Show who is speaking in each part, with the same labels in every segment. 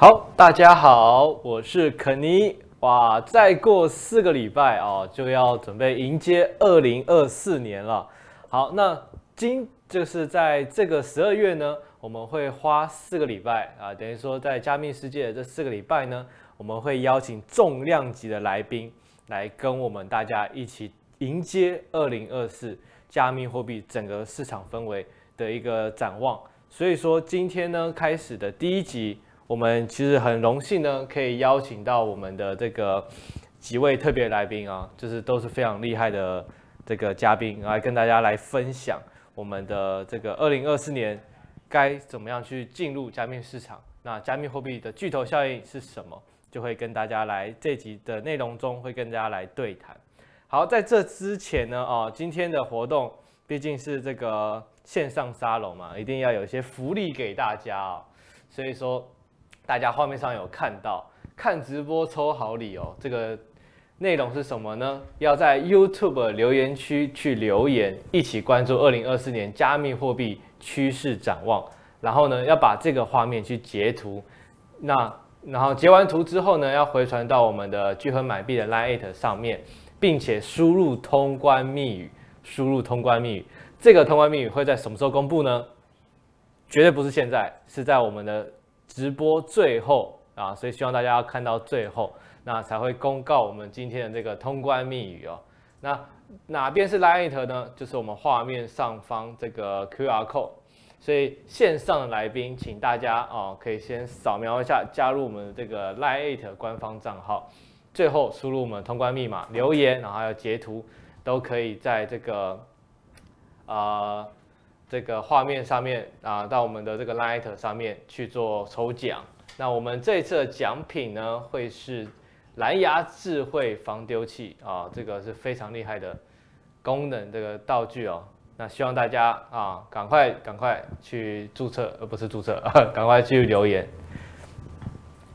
Speaker 1: 好，大家好，我是肯尼。哇，再过四个礼拜哦，就要准备迎接二零二四年了。好，那今就是在这个十二月呢，我们会花四个礼拜啊，等于说在加密世界的这四个礼拜呢，我们会邀请重量级的来宾来跟我们大家一起迎接二零二四加密货币整个市场氛围的一个展望。所以说今天呢，开始的第一集。我们其实很荣幸呢，可以邀请到我们的这个几位特别来宾啊，就是都是非常厉害的这个嘉宾，来跟大家来分享我们的这个二零二四年该怎么样去进入加密市场。那加密货币的巨头效应是什么？就会跟大家来这集的内容中会跟大家来对谈。好，在这之前呢，哦，今天的活动毕竟是这个线上沙龙嘛，一定要有一些福利给大家啊，所以说。大家画面上有看到，看直播抽好礼哦。这个内容是什么呢？要在 YouTube 留言区去留言，一起关注二零二四年加密货币趋势展望。然后呢，要把这个画面去截图。那然后截完图之后呢，要回传到我们的聚合买币的 Line@ 上面，并且输入通关密语。输入通关密语，这个通关密语会在什么时候公布呢？绝对不是现在，是在我们的。直播最后啊，所以希望大家要看到最后，那才会公告我们今天的这个通关密语哦。那哪边是 Line 呢？就是我们画面上方这个 QR code。所以线上的来宾，请大家哦，可以先扫描一下，加入我们这个 Line 官方账号，最后输入我们通关密码，留言，然后还有截图，都可以在这个啊。这个画面上面啊，到我们的这个 Light 上面去做抽奖。那我们这次的奖品呢，会是蓝牙智慧防丢器啊，这个是非常厉害的功能这个道具哦。那希望大家啊，赶快赶快去注册，而不是注册，赶快去留言。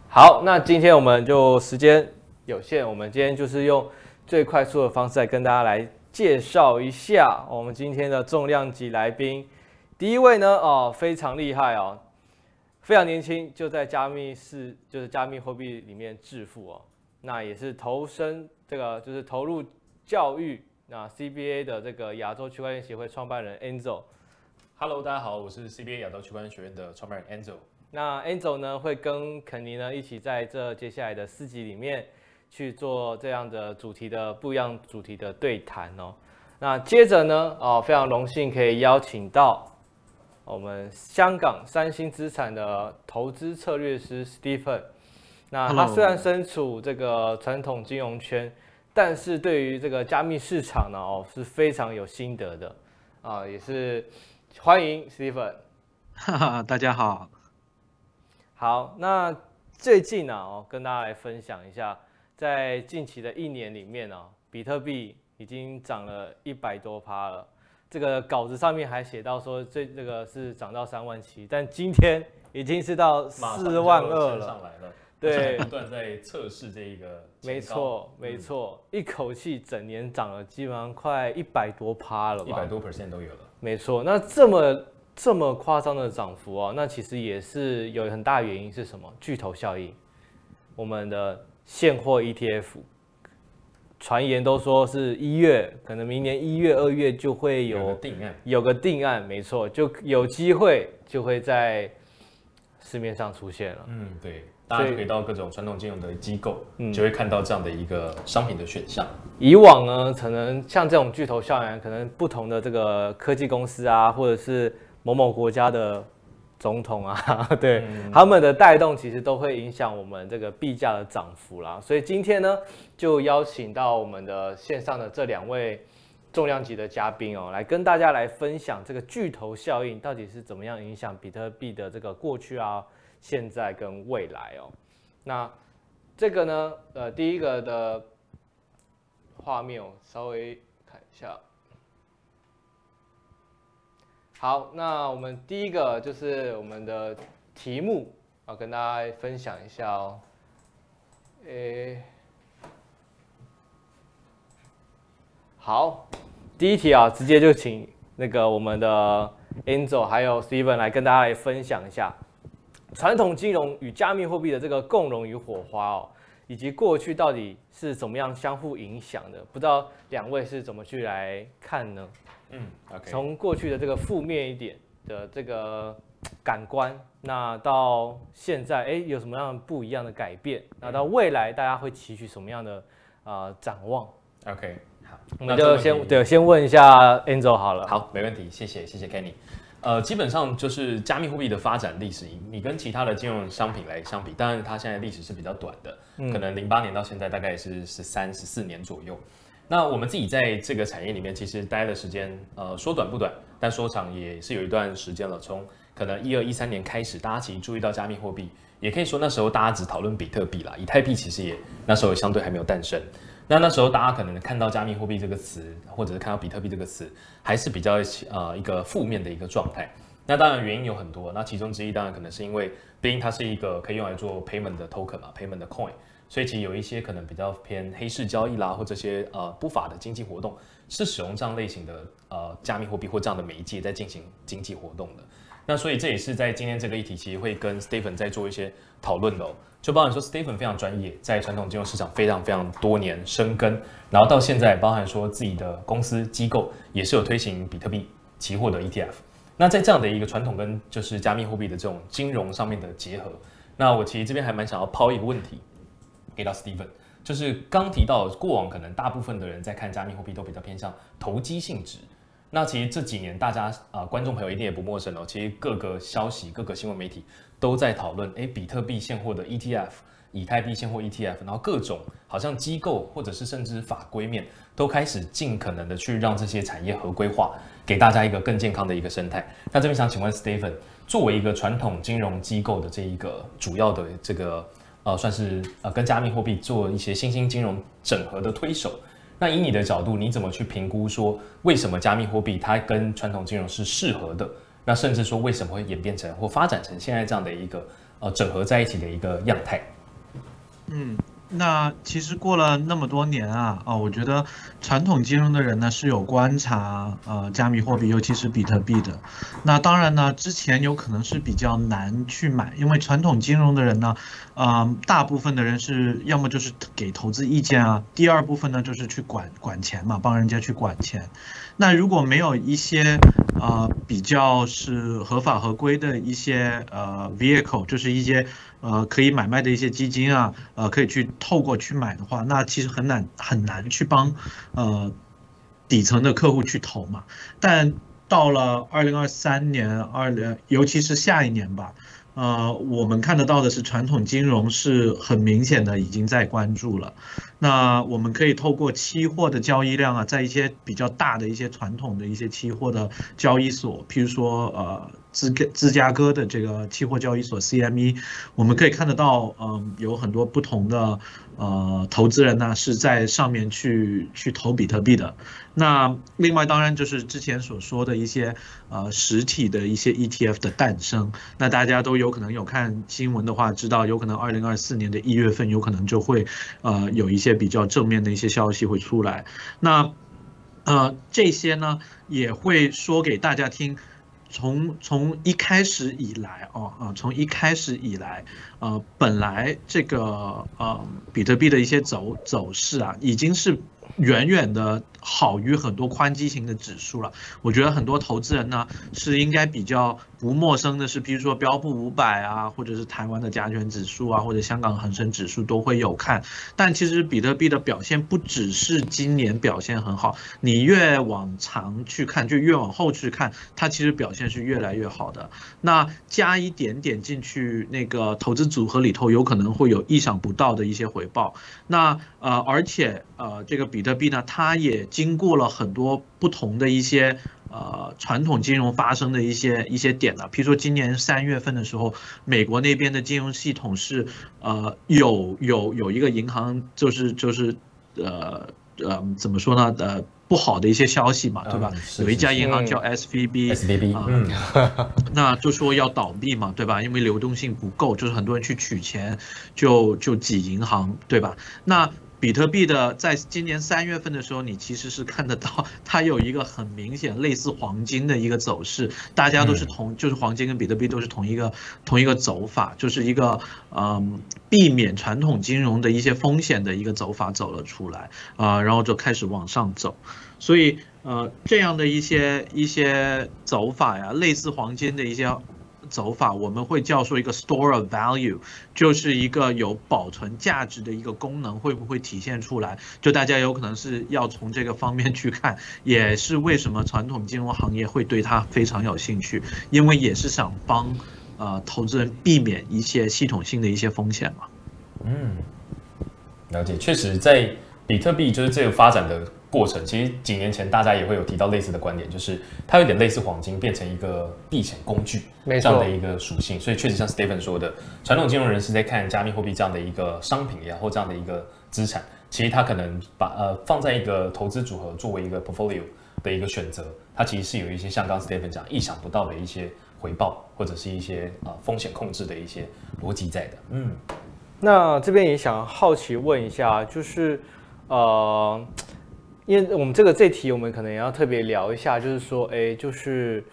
Speaker 1: 好，那今天我们就时间有限，我们今天就是用最快速的方式来跟大家来。介绍一下我们今天的重量级来宾，第一位呢，哦，非常厉害哦，非常年轻，就在加密市，就是加密货币里面致富哦，那也是投身这个，就是投入教育，那 CBA 的这个亚洲区块链协会创办人 Enzo。
Speaker 2: Hello，大家好，我是 CBA 亚洲区块链学院的创办人 ANZO。
Speaker 1: 那 ANZO 呢，会跟肯尼呢一起在这接下来的四集里面。去做这样的主题的不一样主题的对谈哦。那接着呢，哦，非常荣幸可以邀请到我们香港三星资产的投资策略师 Stephen。那他虽然身处这个传统金融圈，但是对于这个加密市场呢，哦，是非常有心得的啊，也是欢迎 Stephen。
Speaker 3: 哈哈，大家好。
Speaker 1: 好，那最近呢，哦，跟大家来分享一下。在近期的一年里面呢、哦，比特币已经涨了一百多趴了。这个稿子上面还写到说，这这个是涨到三万七，但今天已经是到四万二了。上来了，
Speaker 2: 对，不断在测试这一个。
Speaker 1: 没错，没错，一口气整年涨了基本上快一百多趴了吧？
Speaker 2: 一百多 percent 都有了。
Speaker 1: 没错，那这么这么夸张的涨幅啊，那其实也是有很大原因是什么？巨头效应，我们的。现货 ETF，传言都说是一月，可能明年一月、二月就会有，
Speaker 2: 有个定案，
Speaker 1: 有个定案，没错，就有机会就会在市面上出现了。
Speaker 2: 嗯，对，大家可以到各种传统金融的机构，嗯，就会看到这样的一个商品的选项。
Speaker 1: 以往呢，可能像这种巨头校园，可能不同的这个科技公司啊，或者是某某国家的。总统啊，对，嗯、他们的带动其实都会影响我们这个币价的涨幅啦。所以今天呢，就邀请到我们的线上的这两位重量级的嘉宾哦，来跟大家来分享这个巨头效应到底是怎么样影响比特币的这个过去啊、现在跟未来哦。那这个呢，呃，第一个的画面我稍微看一下。好，那我们第一个就是我们的题目，要跟大家分享一下哦。诶，好，第一题啊，直接就请那个我们的 Angel 还有 Steven 来跟大家来分享一下。传统金融与加密货币的这个共融与火花哦，以及过去到底是怎么样相互影响的？不知道两位是怎么去来看呢？
Speaker 2: 嗯，OK，
Speaker 1: 从过去的这个负面一点的这个 感官，那到现在，哎，有什么样不一样的改变？那到未来，大家会期许什么样的啊、呃、展望
Speaker 2: ？OK，好，
Speaker 1: 我们就先对，先问一下 Angel 好了。
Speaker 2: 好，没问题，谢谢，谢谢 Kenny。呃，基本上就是加密货币的发展历史，你跟其他的金融商品来相比，当然它现在历史是比较短的，嗯、可能零八年到现在大概也是十三、十四年左右。那我们自己在这个产业里面，其实待的时间，呃，说短不短，但说长也是有一段时间了。从可能一二一三年开始，大家其实注意到加密货币，也可以说那时候大家只讨论比特币啦，以太币其实也那时候也相对还没有诞生。那那时候大家可能看到加密货币这个词，或者是看到比特币这个词，还是比较呃一个负面的一个状态。那当然原因有很多，那其中之一当然可能是因为毕竟它是一个可以用来做 payment 的 token 嘛，payment 的 coin，所以其实有一些可能比较偏黑市交易啦，或这些呃不法的经济活动，是使用这样类型的呃加密货币或这样的媒介在进行经济活动的。那所以这也是在今天这个议题，其实会跟 Stephen 在做一些讨论的哦。就包含说，Stephen 非常专业，在传统金融市场非常非常多年深耕，然后到现在，包含说自己的公司机构也是有推行比特币期货的 ETF。那在这样的一个传统跟就是加密货币的这种金融上面的结合，那我其实这边还蛮想要抛一个问题给到 Stephen，就是刚提到过往可能大部分的人在看加密货币都比较偏向投机性质。那其实这几年大家啊、观众朋友一定也不陌生哦。其实各个消息、各个新闻媒体都在讨论，诶，比特币现货的 ETF、以太币现货 ETF，然后各种好像机构或者是甚至法规面都开始尽可能的去让这些产业合规化，给大家一个更健康的一个生态。那这边想请问 Stephen，作为一个传统金融机构的这一个主要的这个呃，算是呃跟加密货币做一些新兴金融整合的推手。那以你的角度，你怎么去评估说，为什么加密货币它跟传统金融是适合的？那甚至说为什么会演变成或发展成现在这样的一个呃整合在一起的一个样态？
Speaker 3: 嗯。那其实过了那么多年啊，哦，我觉得传统金融的人呢是有观察呃加密货币，尤其是比特币的。那当然呢，之前有可能是比较难去买，因为传统金融的人呢，呃，大部分的人是要么就是给投资意见啊，第二部分呢就是去管管钱嘛，帮人家去管钱。那如果没有一些呃比较是合法合规的一些呃 vehicle，就是一些呃可以买卖的一些基金啊，呃可以去透过去买的话，那其实很难很难去帮呃底层的客户去投嘛。但到了二零二三年二零，尤其是下一年吧。呃，我们看得到的是，传统金融是很明显的已经在关注了。那我们可以透过期货的交易量啊，在一些比较大的一些传统的一些期货的交易所，譬如说呃。芝芝加哥的这个期货交易所 CME，我们可以看得到，嗯，有很多不同的呃投资人呢是在上面去去投比特币的。那另外当然就是之前所说的一些呃实体的一些 ETF 的诞生。那大家都有可能有看新闻的话，知道有可能二零二四年的一月份有可能就会呃有一些比较正面的一些消息会出来。那呃这些呢也会说给大家听。从从一开始以来，哦啊，从一开始以来，呃，本来这个呃比特币的一些走走势啊，已经是远远的。好于很多宽基型的指数了，我觉得很多投资人呢是应该比较不陌生的，是比如说标普五百啊，或者是台湾的加权指数啊，或者香港恒生指数都会有看。但其实比特币的表现不只是今年表现很好，你越往长去看，就越往后去看，它其实表现是越来越好的。那加一点点进去，那个投资组合里头有可能会有意想不到的一些回报。那呃，而且呃，这个比特币呢，它也经过了很多不同的一些呃传统金融发生的一些一些点了，譬如说今年三月份的时候，美国那边的金融系统是呃有有有一个银行就是就是呃呃怎么说呢呃不好的一些消息嘛，对吧？有一家银行叫 SVB，SVB 啊，那就说要倒闭嘛，对吧？因为流动性不够，就是很多人去取钱就就挤银行，对吧？那比特币的在今年三月份的时候，你其实是看得到它有一个很明显类似黄金的一个走势，大家都是同，就是黄金跟比特币都是同一个同一个走法，就是一个嗯避免传统金融的一些风险的一个走法走了出来啊，然后就开始往上走，所以呃这样的一些一些走法呀，类似黄金的一些。走法我们会叫做一个 store of value，就是一个有保存价值的一个功能会不会体现出来？就大家有可能是要从这个方面去看，也是为什么传统金融行业会对它非常有兴趣，因为也是想帮呃投资人避免一些系统性的一些风险嘛。
Speaker 2: 嗯，了解，确实在比特币就是这个发展的。过程其实几年前大家也会有提到类似的观点，就是它有点类似黄金变成一个避险工具这样的一个属性，所以确实像 Stephen 说的，传统金融人士在看加密货币这样的一个商品也好，这样的一个资产，其实他可能把呃放在一个投资组合作为一个 portfolio 的一个选择，它其实是有一些像刚 Stephen 讲意想不到的一些回报，或者是一些啊、呃、风险控制的一些逻辑在的。嗯，
Speaker 1: 那这边也想好奇问一下，就是呃。因为我们这个这题，我们可能也要特别聊一下，就是说，哎，就是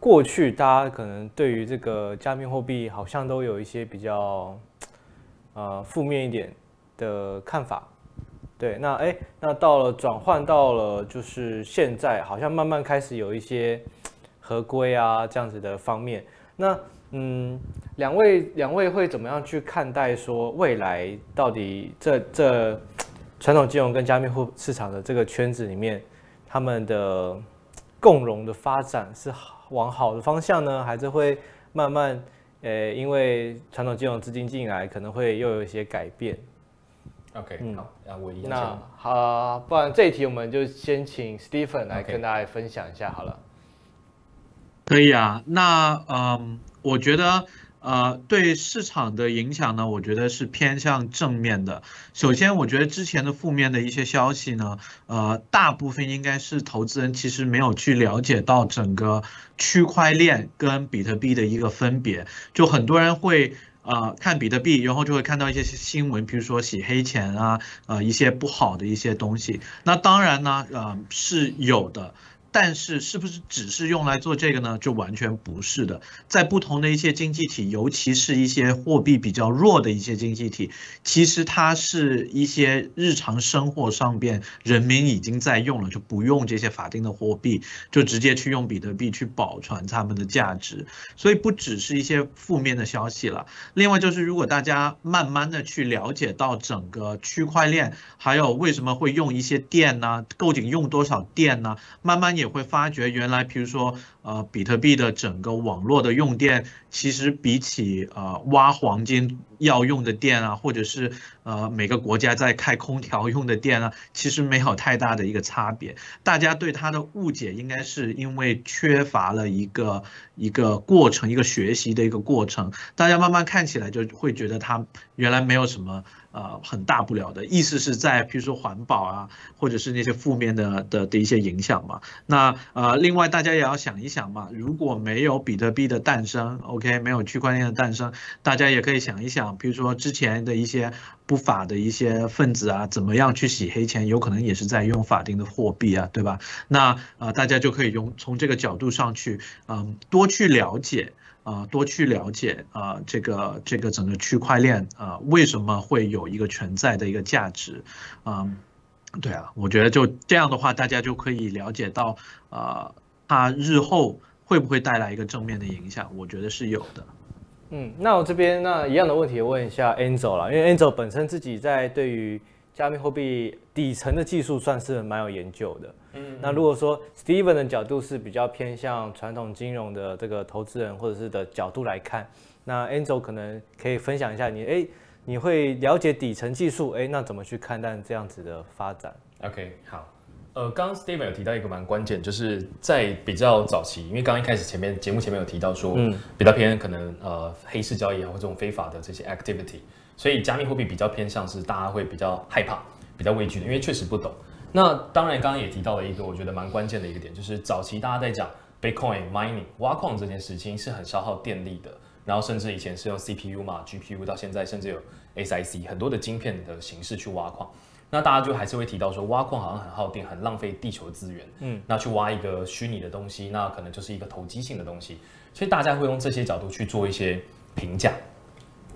Speaker 1: 过去大家可能对于这个加密货币好像都有一些比较呃负面一点的看法，对，那哎，那到了转换到了就是现在，好像慢慢开始有一些合规啊这样子的方面，那嗯，两位两位会怎么样去看待说未来到底这这？传统金融跟加密货市场的这个圈子里面，他们的共融的发展是往好的方向呢，还是会慢慢，呃，因为传统金融资金进来，可能会又有一些改变
Speaker 2: ？OK，嗯，好，那我一
Speaker 1: 那好，不然这一题我们就先请 Stephen 来跟大家分享一下好了。
Speaker 3: Okay. 可以啊，那嗯，我觉得。呃，对市场的影响呢，我觉得是偏向正面的。首先，我觉得之前的负面的一些消息呢，呃，大部分应该是投资人其实没有去了解到整个区块链跟比特币的一个分别。就很多人会呃看比特币，然后就会看到一些新闻，比如说洗黑钱啊，呃一些不好的一些东西。那当然呢，呃是有的。但是是不是只是用来做这个呢？就完全不是的。在不同的一些经济体，尤其是一些货币比较弱的一些经济体，其实它是一些日常生活上边人民已经在用了，就不用这些法定的货币，就直接去用比特币去保存他们的价值。所以不只是一些负面的消息了。另外就是，如果大家慢慢的去了解到整个区块链，还有为什么会用一些电呢？究竟用多少电呢？慢慢也。也会发觉，原来比如说，呃，比特币的整个网络的用电，其实比起呃挖黄金要用的电啊，或者是呃每个国家在开空调用的电啊，其实没有太大的一个差别。大家对它的误解，应该是因为缺乏了一个一个过程，一个学习的一个过程。大家慢慢看起来就会觉得它原来没有什么。呃，很大不了的意思是在，比如说环保啊，或者是那些负面的的的一些影响嘛。那呃，另外大家也要想一想嘛，如果没有比特币的诞生，OK，没有区块链的诞生，大家也可以想一想，比如说之前的一些不法的一些分子啊，怎么样去洗黑钱，有可能也是在用法定的货币啊，对吧？那呃，大家就可以用从这个角度上去，嗯、多去了解。啊，多去了解啊，这个这个整个区块链啊，为什么会有一个存在的一个价值？嗯，对啊，我觉得就这样的话，大家就可以了解到啊，它日后会不会带来一个正面的影响？我觉得是有的。
Speaker 1: 嗯，那我这边那一样的问题问一下 Angel 啦，因为 Angel 本身自己在对于加密货币底层的技术算是蛮有研究的。嗯，那如果说 Stephen 的角度是比较偏向传统金融的这个投资人或者是的角度来看，那 Angel 可能可以分享一下你，哎，你会了解底层技术，哎，那怎么去看待这样子的发展
Speaker 2: ？OK，好，呃，刚刚 Stephen 有提到一个蛮关键，就是在比较早期，因为刚刚一开始前面节目前面有提到说，嗯，比较偏可能呃黑市交易啊或这种非法的这些 activity，所以加密货币比较偏向是大家会比较害怕、比较畏惧的，因为确实不懂。那当然，刚刚也提到了一个我觉得蛮关键的一个点，就是早期大家在讲 Bitcoin mining 挖矿这件事情是很消耗电力的，然后甚至以前是用 CPU 嘛，GPU 到现在甚至有 SiC 很多的晶片的形式去挖矿。那大家就还是会提到说，挖矿好像很耗电，很浪费地球资源。
Speaker 1: 嗯，
Speaker 2: 那去挖一个虚拟的东西，那可能就是一个投机性的东西，所以大家会用这些角度去做一些评价。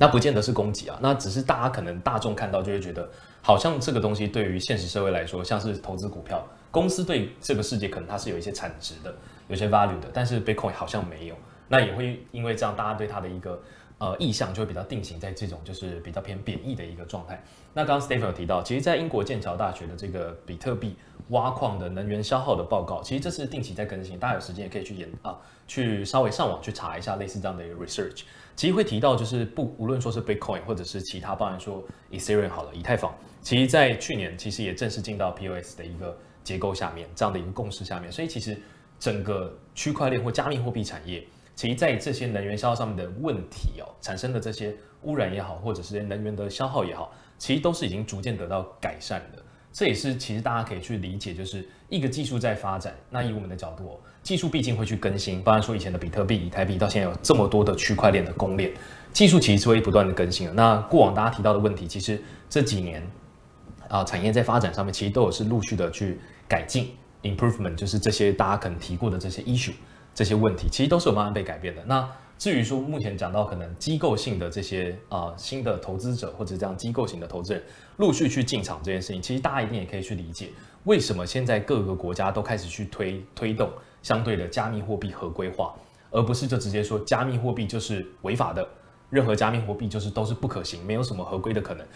Speaker 2: 那不见得是攻击啊，那只是大家可能大众看到就会觉得，好像这个东西对于现实社会来说，像是投资股票，公司对这个世界可能它是有一些产值的，有些 value 的，但是 Bitcoin 好像没有。那也会因为这样，大家对它的一个呃意向就会比较定型在这种就是比较偏贬义的一个状态。那刚刚 Stephen 有提到，其实，在英国剑桥大学的这个比特币挖矿的能源消耗的报告，其实这是定期在更新，大家有时间也可以去研啊，去稍微上网去查一下类似这样的一个 research。其实会提到，就是不无论说是 Bitcoin 或者是其他，包含说 Ethereum 好了，以太坊，其实在去年其实也正式进到 POS 的一个结构下面，这样的一个共识下面。所以其实整个区块链或加密货币产业，其实在这些能源消耗上面的问题哦，产生的这些污染也好，或者是能源的消耗也好，其实都是已经逐渐得到改善的。这也是其实大家可以去理解，就是一个技术在发展。那以我们的角度，技术毕竟会去更新。包含说以前的比特币、以太币，到现在有这么多的区块链的公链，技术其实是会不断的更新的。那过往大家提到的问题，其实这几年啊，产业在发展上面其实都有是陆续的去改进，improvement，就是这些大家可能提过的这些 issue，这些问题，其实都是有慢慢被改变的。那至于说目前讲到可能机构性的这些啊、新的投资者或者这样机构型的投资人陆续去进场这件事情，其实大家一定也可以去理解为什么现在各个国家都开始去推推动相对的加密货币合规化，而不是就直接说加密货币就是违法的，任何加密货币就是都是不可行，没有什么合规的可能，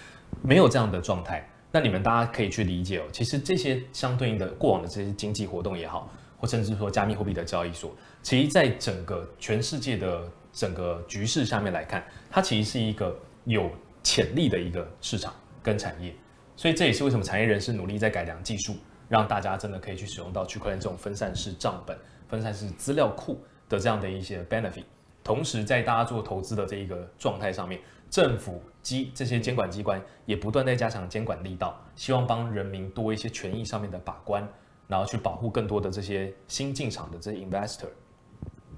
Speaker 2: 没有这样的状态。那你们大家可以去理解哦，其实这些相对应的过往的这些经济活动也好。或甚至说加密货币的交易所，其实在整个全世界的整个局势下面来看，它其实是一个有潜力的一个市场跟产业。所以这也是为什么产业人士努力在改良技术，让大家真的可以去使用到区块链这种分散式账本、分散式资料库的这样的一些 benefit。同时，在大家做投资的这一个状态上面，政府机这些监管机关也不断在加强监管力道，希望帮人民多一些权益上面的把关。然后去保护更多的这些新进场的这些 investor、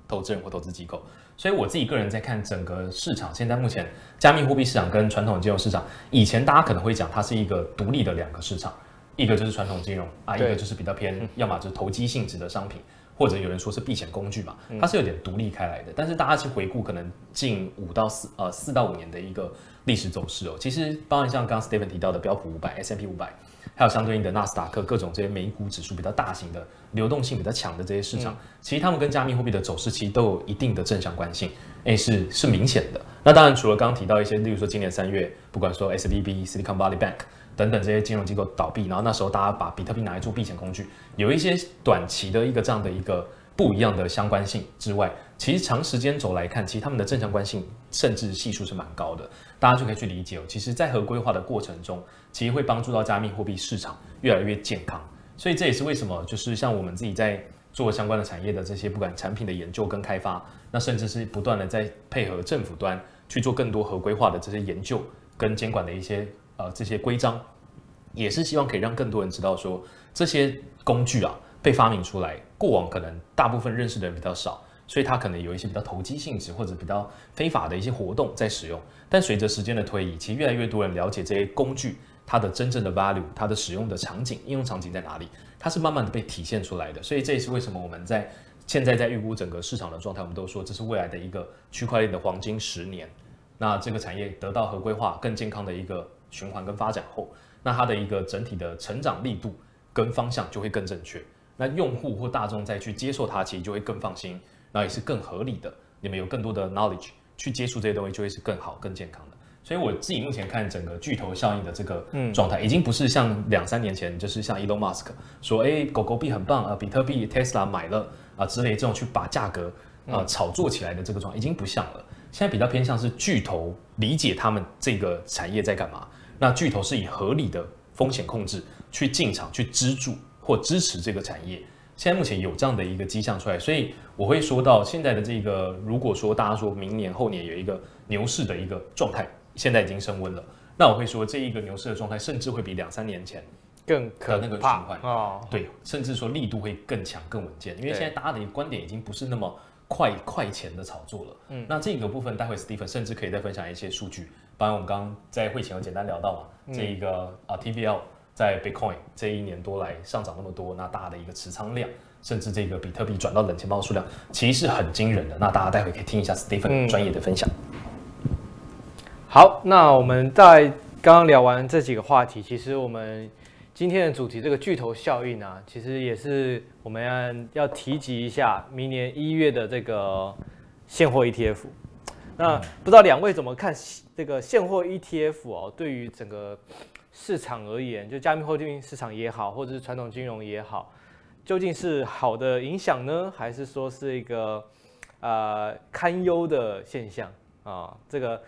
Speaker 2: 投资人或投资机构，所以我自己个人在看整个市场，现在目前加密货币市场跟传统金融市场，以前大家可能会讲它是一个独立的两个市场，一个就是传统金融啊，一个就是比较偏，要么就是投机性质的商品，或者有人说是避险工具嘛，它是有点独立开来的。但是大家去回顾可能近五到四呃四到五年的一个历史走势哦，其实包含像刚刚 Stephen 提到的标普五百、S M P 五百。还有相对应的纳斯达克，各种这些美股指数比较大型的、流动性比较强的这些市场，其实他们跟加密货币的走势其实都有一定的正相关性，诶，是是明显的。那当然，除了刚刚提到一些，例如说今年三月，不管说 SVB、Silicon Valley Bank 等等这些金融机构倒闭，然后那时候大家把比特币拿来做避险工具，有一些短期的一个这样的一个不一样的相关性之外，其实长时间走来看，其实他们的正相关性甚至系数是蛮高的。大家就可以去理解哦，其实，在合规化的过程中，其实会帮助到加密货币市场越来越健康。所以这也是为什么，就是像我们自己在做相关的产业的这些，不管产品的研究跟开发，那甚至是不断的在配合政府端去做更多合规化的这些研究跟监管的一些呃这些规章，也是希望可以让更多人知道说，这些工具啊被发明出来，过往可能大部分认识的人比较少。所以它可能有一些比较投机性质或者比较非法的一些活动在使用，但随着时间的推移，其实越来越多人了解这些工具它的真正的 value，它的使用的场景、应用场景在哪里，它是慢慢的被体现出来的。所以这也是为什么我们在现在在预估整个市场的状态，我们都说这是未来的一个区块链的黄金十年。那这个产业得到合规化、更健康的一个循环跟发展后，那它的一个整体的成长力度跟方向就会更正确。那用户或大众再去接受它，其实就会更放心。那也是更合理的，你们有更多的 knowledge 去接触这些东西，就会是更好、更健康的。所以我自己目前看整个巨头效应的这个状态，已经不是像两三年前，就是像 Elon Musk 说，哎，狗狗币很棒啊，比特币 Tesla 买了啊之类这种去把价格啊炒作起来的这个状态，已经不像了。现在比较偏向是巨头理解他们这个产业在干嘛，那巨头是以合理的风险控制去进场去资助或支持这个产业。现在目前有这样的一个迹象出来，所以我会说到现在的这个，如果说大家说明年后年有一个牛市的一个状态，现在已经升温了，那我会说这一个牛市的状态甚至会比两三年前
Speaker 1: 更可
Speaker 2: 那个循环哦，对，甚至说力度会更强更稳健，因为现在大家的观点已经不是那么快快钱的炒作了。嗯，那这个部分待会 Stephen 甚至可以再分享一些数据，包括我们刚刚在会前有简单聊到嘛，这一个啊 TVL。在 Bitcoin 这一年多来上涨那么多，那大家的一个持仓量，甚至这个比特币转到冷钱包的数量，其实是很惊人的。那大家待会可以听一下 Stephen 专业的分享。
Speaker 1: 嗯。好，那我们在刚刚聊完这几个话题，其实我们今天的主题这个巨头效应啊，其实也是我们要要提及一下明年一月的这个现货 ETF。那不知道两位怎么看这个现货 ETF 哦？对于整个市场而言，就加密货币市场也好，或者是传统金融也好，究竟是好的影响呢，还是说是一个呃堪忧的现象啊？这个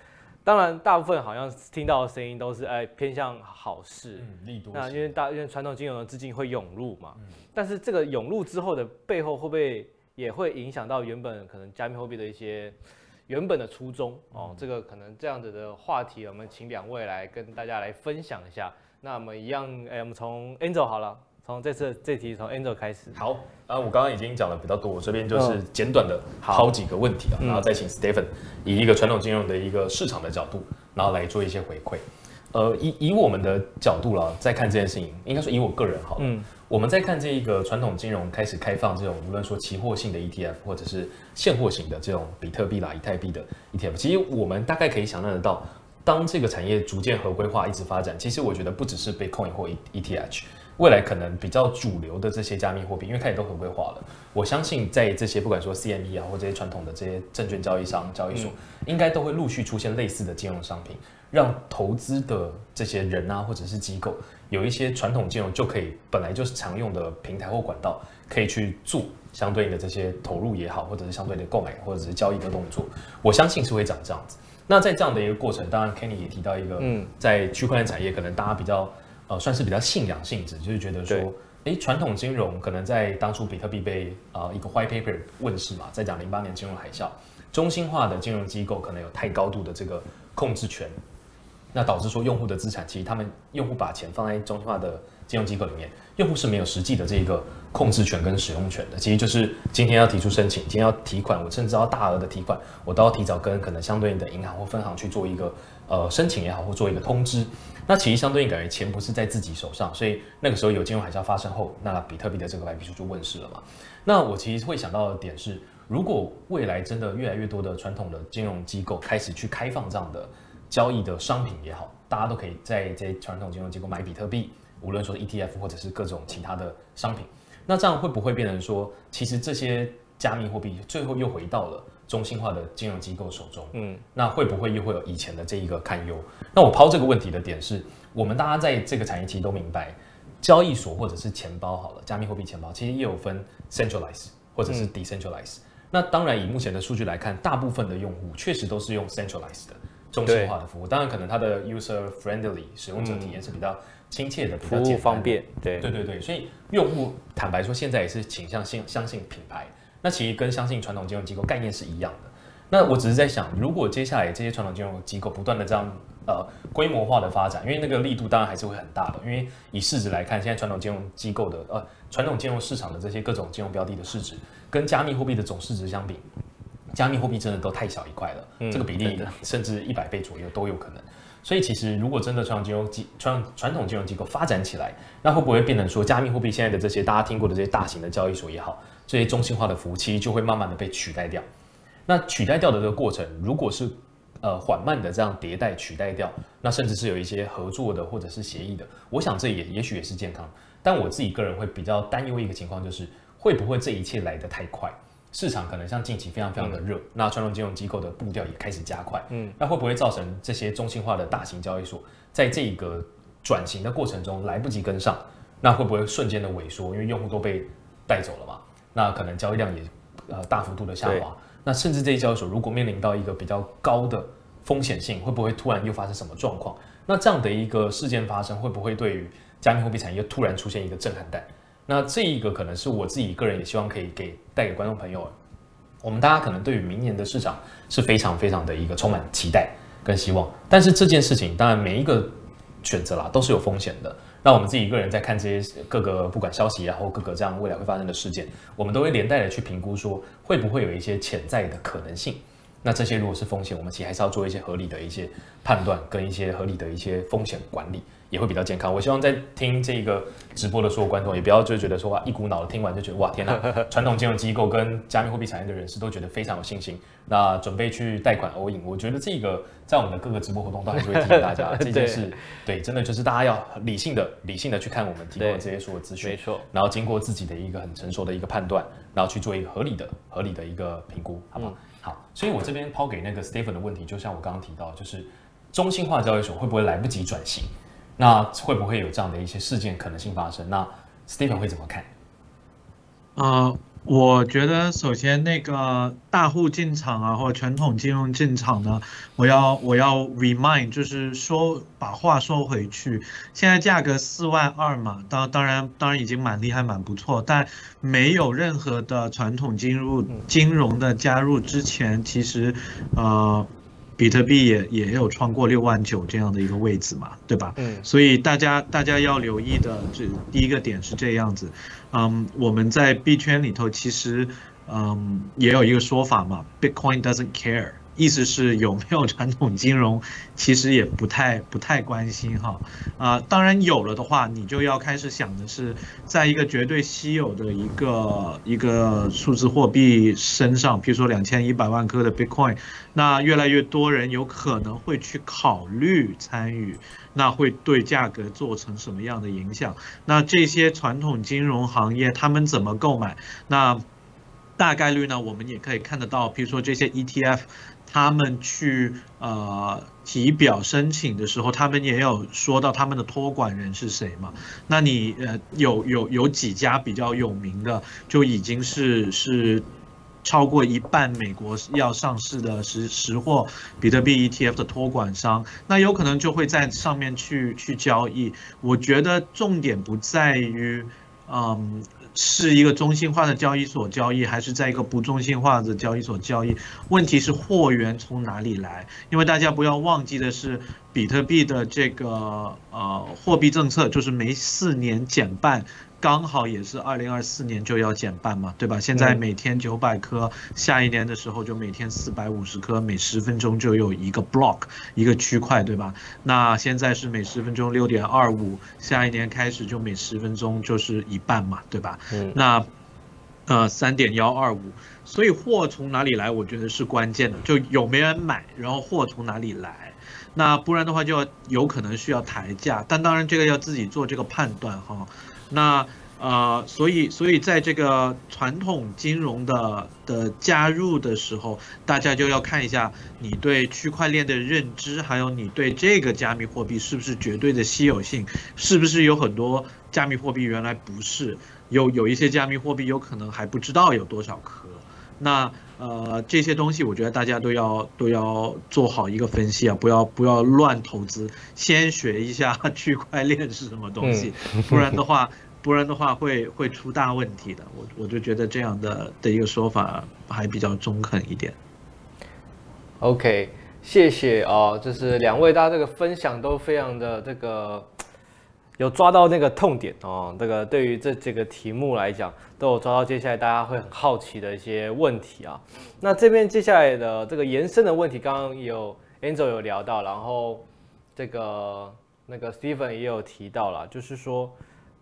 Speaker 1: 当然，大部分好像听到的声音都是哎偏向好事，
Speaker 2: 嗯，利多。
Speaker 1: 那因为大因为传统金融的资金会涌入嘛，但是这个涌入之后的背后会不会也会影响到原本可能加密货币的一些？原本的初衷哦，这个可能这样子的话题，我们请两位来跟大家来分享一下。那我们一样，哎，我们从 Angel 好了，从这次这题从 Angel 开始。
Speaker 2: 好，啊，我刚刚已经讲了比较多，我这边就是简短的好几个问题啊，然后再请 Stephen 以一个传统金融的一个市场的角度，然后来做一些回馈。呃，以以我们的角度啦，在看这件事情，应该说以我个人好了，嗯，我们在看这一个传统金融开始开放这种，无论说期货性的 ETF 或者是现货型的这种比特币啦、以太币的 ETF，其实我们大概可以想象得到，当这个产业逐渐合规化、一直发展，其实我觉得不只是 Bitcoin 或 ETH，未来可能比较主流的这些加密货币，因为它也都很规化了，我相信在这些不管说 CME 啊或这些传统的这些证券交易商、交易所，嗯、应该都会陆续出现类似的金融商品。让投资的这些人啊，或者是机构，有一些传统金融就可以本来就是常用的平台或管道，可以去做相对应的这些投入也好，或者是相对的购买或者是交易的动作。我相信是会长这样子。那在这样的一个过程，当然 Kenny 也提到一个，嗯，在区块链产业可能大家比较呃算是比较信仰性质，就是觉得说，哎，传统金融可能在当初比特币被啊、呃、一个 white paper 问世嘛，在讲零八年金融海啸，中心化的金融机构可能有太高度的这个控制权。那导致说用户的资产，其实他们用户把钱放在中心化的金融机构里面，用户是没有实际的这个控制权跟使用权的。其实就是今天要提出申请，今天要提款，我甚至要大额的提款，我都要提早跟可能相对应的银行或分行去做一个呃申请也好，或做一个通知。那其实相对应感觉钱不是在自己手上，所以那个时候有金融海啸发生后，那比特币的这个白皮书就问世了嘛。那我其实会想到的点是，如果未来真的越来越多的传统的金融机构开始去开放这样的。交易的商品也好，大家都可以在这些传统金融机构买比特币，无论说 ETF 或者是各种其他的商品，那这样会不会变成说，其实这些加密货币最后又回到了中心化的金融机构手中？嗯，那会不会又会有以前的这一个堪忧？那我抛这个问题的点是，我们大家在这个产业其实都明白，交易所或者是钱包好了，加密货币钱包其实也有分 centralized 或者是 decentralize。嗯、那当然，以目前的数据来看，大部分的用户确实都是用 centralized 的。中心化的服务，当然可能它的 user friendly 使用者体验是比较亲切的，嗯、比较
Speaker 1: 方便。对
Speaker 2: 对对对，所以用户坦白说，现在也是倾向信相信品牌。那其实跟相信传统金融机构概念是一样的。那我只是在想，如果接下来这些传统金融机构不断的这样呃规模化的发展，因为那个力度当然还是会很大的。因为以市值来看，现在传统金融机构的呃传统金融市场的这些各种金融标的的市值，跟加密货币的总市值相比。加密货币真的都太小一块了，嗯、这个比例甚至一百倍左右都有可能。所以其实如果真的传统金融机传传统金融机构发展起来，那会不会变成说加密货币现在的这些大家听过的这些大型的交易所也好，这些中心化的服务器就会慢慢的被取代掉？那取代掉的这个过程，如果是呃缓慢的这样迭代取代掉，那甚至是有一些合作的或者是协议的，我想这也也许也是健康。但我自己个人会比较担忧一个情况，就是会不会这一切来得太快？市场可能像近期非常非常的热，嗯、那传统金融机构的步调也开始加快，嗯，那会不会造成这些中心化的大型交易所在这个转型的过程中来不及跟上？那会不会瞬间的萎缩？因为用户都被带走了嘛，那可能交易量也呃大幅度的下滑。那甚至这些交易所如果面临到一个比较高的风险性，会不会突然又发生什么状况？那这样的一个事件发生，会不会对于加密货币产业突然出现一个震撼弹？那这一个可能是我自己个人也希望可以给带给观众朋友，我们大家可能对于明年的市场是非常非常的一个充满期待跟希望。但是这件事情当然每一个选择啦都是有风险的。那我们自己一个人在看这些各个不管消息然后各个这样未来会发生的事件，我们都会连带的去评估说会不会有一些潜在的可能性。那这些如果是风险，我们其实还是要做一些合理的一些判断，跟一些合理的一些风险管理，也会比较健康。我希望在听这个直播的所有观众，也不要就觉得说哇，一股脑的听完就觉得哇，天哪！传统金融机构跟加密货币产业的人士都觉得非常有信心，那准备去贷款 all in。我觉得这个在我们的各个直播活动都还是会提醒大家，这件事对，真的就是大家要理性的、理性的去看我们提供的这些所有资讯，没错。然后经过自己的一个很成熟的一个判断，然后去做一个合理的、合理的一个评估，好不好？嗯好，所以我这边抛给那个 Stephen 的问题，就像我刚刚提到，就是中心化交易所会不会来不及转型？那会不会有这样的一些事件可能性发生？那 Stephen 会怎么看？
Speaker 3: 啊、uh。我觉得首先那个大户进场啊，或者传统金融进场呢，我要我要 remind，就是说把话说回去，现在价格四万二嘛，当当然当然已经蛮厉害蛮不错，但没有任何的传统金融金融的加入之前，其实呃。比特币也也有创过六万九这样的一个位置嘛，对吧？嗯，所以大家大家要留意的这第一个点是这样子，嗯，我们在币圈里头其实嗯也有一个说法嘛，Bitcoin doesn't care。意思是有没有传统金融，其实也不太不太关心哈，啊，当然有了的话，你就要开始想的是，在一个绝对稀有的一个一个数字货币身上，比如说两千一百万颗的 Bitcoin，那越来越多人有可能会去考虑参与，那会对价格做成什么样的影响？那这些传统金融行业他们怎么购买？那大概率呢，我们也可以看得到，比如说这些 ETF。他们去呃提表申请的时候，他们也有说到他们的托管人是谁嘛？那你呃有有有几家比较有名的，就已经是是超过一半美国要上市的实实货比特币 ETF 的托管商，那有可能就会在上面去去交易。我觉得重点不在于嗯。是一个中心化的交易所交易，还是在一个不中心化的交易所交易？问题是货源从哪里来？因为大家不要忘记的是，比特币的这个呃货币政策就是每四年减半。刚好也是二零二四年就要减半嘛，对吧？现在每天九百颗，下一年的时候就每天四百五十颗，每十分钟就有一个 block 一个区块，对吧？那现在是每十分钟六点二五，下一年开始就每十分钟就是一半嘛，对吧？嗯。那呃三点幺二五，所以货从哪里来？我觉得是关键的，就有没人买，然后货从哪里来？那不然的话就要有可能需要抬价，但当然这个要自己做这个判断哈。那呃，所以所以在这个传统金融的的加入的时候，大家就要看一下你对区块链的认知，还有你对这个加密货币是不是绝对的稀有性，是不是有很多加密货币原来不是，有有一些加密货币有可能还不知道有多少颗。那呃这些东西，我觉得大家都要都要做好一个分析啊，不要不要乱投资，先学一下区块链是什么东西，不然的话。不然的话会会出大问题的，我我就觉得这样的的一个说法还比较中肯一点。
Speaker 1: OK，谢谢哦，就是两位大家这个分享都非常的这个有抓到那个痛点哦，这个对于这几个题目来讲都有抓到接下来大家会很好奇的一些问题啊。那这边接下来的这个延伸的问题，刚刚有 Angel 有聊到，然后这个那个 Stephen 也有提到了，就是说。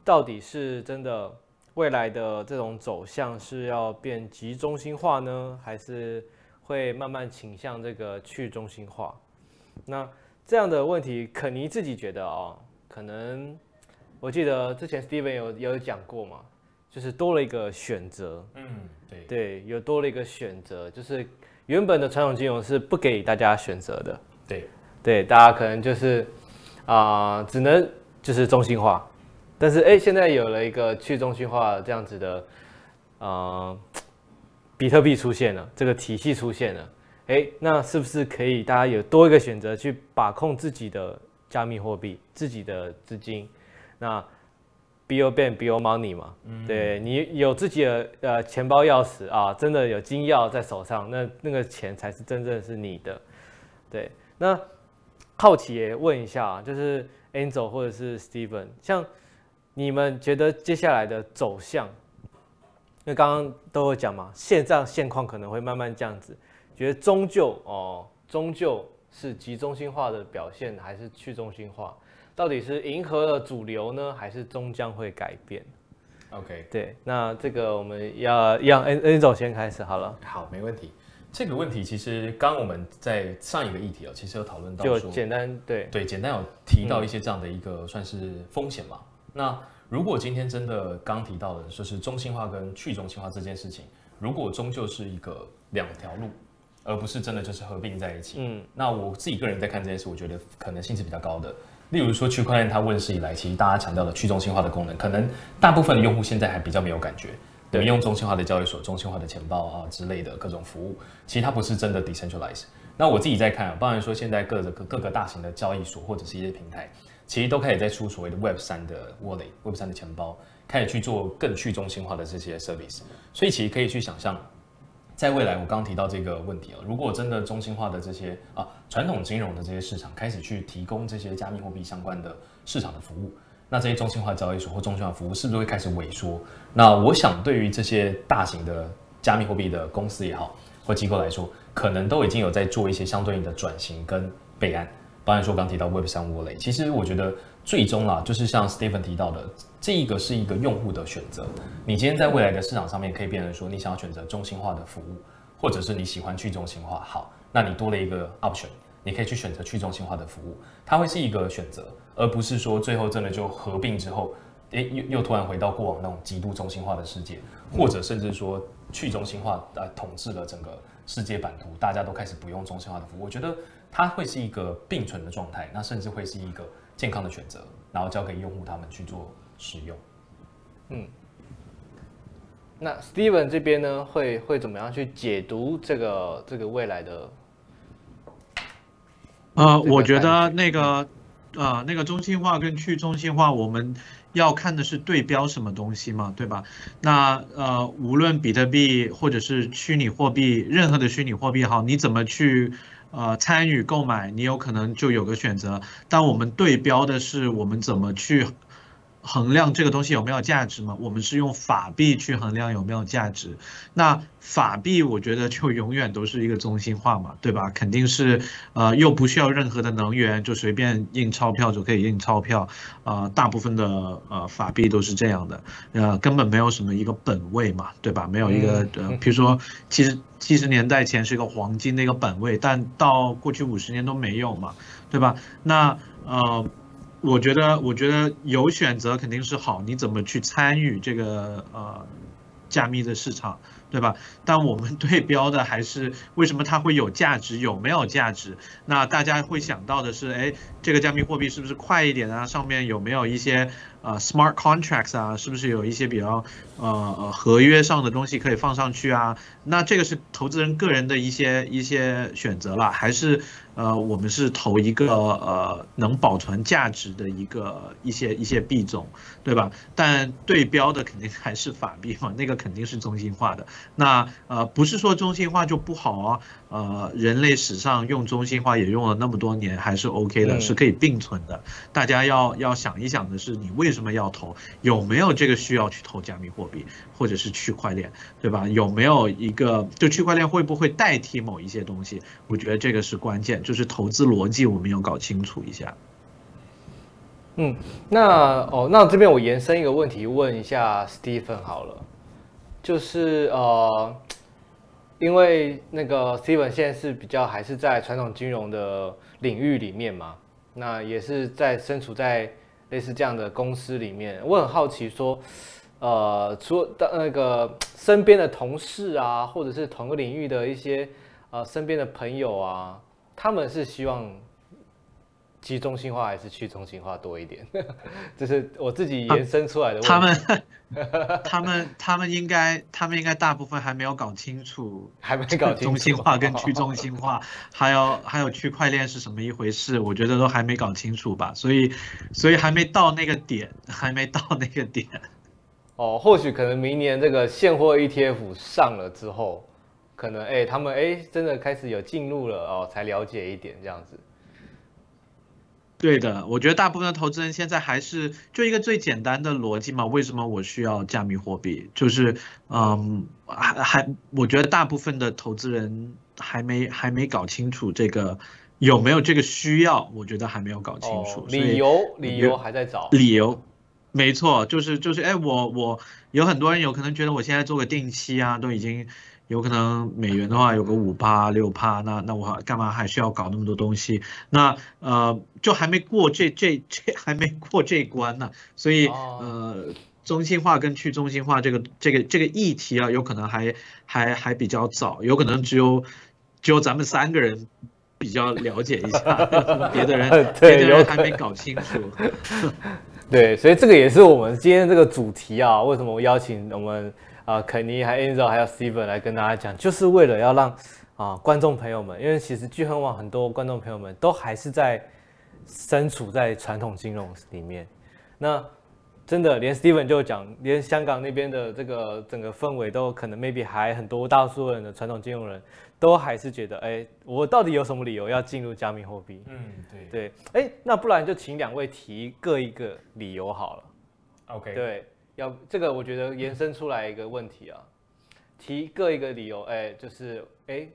Speaker 1: 到底是真的未来的这种走向是要变集中心化呢，还是会慢慢倾向这个去中心化？那这样的问题，肯尼自己觉得哦，可能我记得之前 Steven 有有讲过嘛，就是多了一个选择。嗯，对对，有多了一个选择，就是原本的传统金融是不给大家选择的。
Speaker 2: 对
Speaker 1: 对，大家可能就是啊、呃，只能就是中心化。但是哎，现在有了一个去中心化这样子的，呃，比特币出现了，这个体系出现了，哎，那是不是可以大家有多一个选择去把控自己的加密货币、自己的资金？那 Be your bank, be your money 嘛，嗯、对你有自己的呃钱包钥匙啊，真的有金钥在手上，那那个钱才是真正是你的。对，那好奇也问一下，就是 Angel 或者是 Stephen，像。你们觉得接下来的走向因为刚刚都有讲嘛，现在现况可能会慢慢这样子，觉得终究哦，终究是集中性化的表现还是去中心化？到底是迎合了主流呢，还是终将会改变
Speaker 2: ？OK，
Speaker 1: 对，那这个我们要让 N N 总先开始好了。
Speaker 2: 好，没问题。这个问题其实刚我们在上一个议题哦，其实有讨论到
Speaker 1: 说，就简单对
Speaker 2: 对，简单有提到一些这样的一个算是风险嘛。嗯、那如果今天真的刚提到的就是中心化跟去中心化这件事情，如果终究是一个两条路，而不是真的就是合并在一起，嗯，那我自己个人在看这件事，我觉得可能性是比较高的。例如说区块链它问世以来，其实大家强调的去中心化的功能，可能大部分的用户现在还比较没有感觉。我们用中心化的交易所、中心化的钱包啊之类的各种服务，其实它不是真的 decentralized。那我自己在看啊，包含说现在各个各个大型的交易所或者是一些平台，其实都开始在出所谓的 Web 三的 wallet、Web 三的钱包，开始去做更去中心化的这些 service。所以其实可以去想象，在未来我刚提到这个问题啊，如果真的中心化的这些啊传统金融的这些市场开始去提供这些加密货币相关的市场的服务。那这些中心化交易所或中心化服务是不是会开始萎缩？那我想，对于这些大型的加密货币的公司也好，或机构来说，可能都已经有在做一些相对应的转型跟备案。包含说刚提到 Web 三 Wallet，其实我觉得最终啦，就是像 Stephen 提到的，这一个是一个用户的选择。你今天在未来的市场上面可以变成说，你想要选择中心化的服务，或者是你喜欢去中心化，好，那你多了一个 option。你可以去选择去中心化的服务，它会是一个选择，而不是说最后真的就合并之后，诶又又突然回到过往那种极度中心化的世界，或者甚至说去中心化呃统治了整个世界版图，大家都开始不用中心化的服务。我觉得它会是一个并存的状态，那甚至会是一个健康的选择，然后交给用户他们去做使用。
Speaker 1: 嗯，那 Steven 这边呢，会会怎么样去解读这个这个未来的？
Speaker 3: 呃，我觉得那个，呃，那个中心化跟去中心化，我们要看的是对标什么东西嘛，对吧？那呃，无论比特币或者是虚拟货币，任何的虚拟货币好，你怎么去呃参与购买，你有可能就有个选择。但我们对标的是我们怎么去。衡量这个东西有没有价值嘛？我们是用法币去衡量有没有价值。那法币我觉得就永远都是一个中心化嘛，对吧？肯定是呃又不需要任何的能源，就随便印钞票就可以印钞票。呃，大部分的呃法币都是这样的，呃，根本没有什么一个本位嘛，对吧？没有一个呃，比如说七十七十年代前是一个黄金的一个本位，但到过去五十年都没有嘛，对吧？那呃。我觉得，我觉得有选择肯定是好。你怎么去参与这个呃加密的市场，对吧？但我们 对标的还是为什么它会有价值，有没有价值？那大家会想到的是，哎，这个加密货币是不是快一点啊？上面有没有一些呃 smart contracts 啊？是不是有一些比较呃呃合约上的东西可以放上去啊？那这个是投资人个人的一些一些选择了，还是？呃，我们是投一个呃能保存价值的一个一些一些币种，对吧？但对标的肯定还是法币嘛，那个肯定是中心化的。那呃不是说中心化就不好啊，呃人类史上用中心化也用了那么多年，还是 OK 的，是可以并存的。大家要要想一想的是，你为什么要投？有没有这个需要去投加密货币或者是区块链，对吧？有没有一个就区块链会不会代替某一些东西？我觉得这个是关键。就是投资逻辑，我们要搞清楚一下。
Speaker 1: 嗯，那哦，那这边我延伸一个问题问一下 Stephen 好了，就是呃，因为那个 Stephen 现在是比较还是在传统金融的领域里面嘛，那也是在身处在类似这样的公司里面，我很好奇说，呃，除了那个身边的同事啊，或者是同个领域的一些呃身边的朋友啊。他们是希望集中性化还是去中心化多一点？这是我自己延伸出来的问题。
Speaker 3: 他们，他们，他们应该，他们应该大部分还没有搞清楚，
Speaker 1: 还没搞清楚
Speaker 3: 中心化跟去中心化，还有还有区块链是什么一回事？我觉得都还没搞清楚吧。所以，所以还没到那个点，还没到那个点。
Speaker 1: 哦，或许可能明年这个现货 ETF 上了之后。可能哎、欸，他们哎、欸，真的开始有进入了哦，才了解一点这样子。
Speaker 3: 对的，我觉得大部分的投资人现在还是就一个最简单的逻辑嘛，为什么我需要加密货币？就是，嗯，还还，我觉得大部分的投资人还没还没搞清楚这个有没有这个需要，我觉得还没有搞清楚。
Speaker 1: 哦、理由理由还在找
Speaker 3: 理由，没错，就是就是，哎，我我有很多人有可能觉得我现在做个定期啊，都已经。有可能美元的话有个五趴六趴，那那我干嘛还需要搞那么多东西？那呃就还没过这这这还没过这关呢，所以呃中心化跟去中心化这个这个这个议题啊，有可能还还还比较早，有可能只有只有咱们三个人比较了解一下，别的人别的人还没搞清楚。
Speaker 1: 对，所以这个也是我们今天这个主题啊，为什么我邀请我们？啊，肯尼还 Angel 还有 Steven 来跟大家讲，就是为了要让啊观众朋友们，因为其实巨亨网很多观众朋友们都还是在身处在传统金融里面。那真的连 Steven 就讲，连香港那边的这个整个氛围都可能 maybe 还很多大多数人的传统金融人都还是觉得，哎，我到底有什么理由要进入加密货币？
Speaker 2: 嗯，对
Speaker 1: 对，哎，那不然就请两位提各一个理由好了。
Speaker 2: OK，
Speaker 1: 对。要这个，我觉得延伸出来一个问题啊，提各一个理由，哎，就是哎，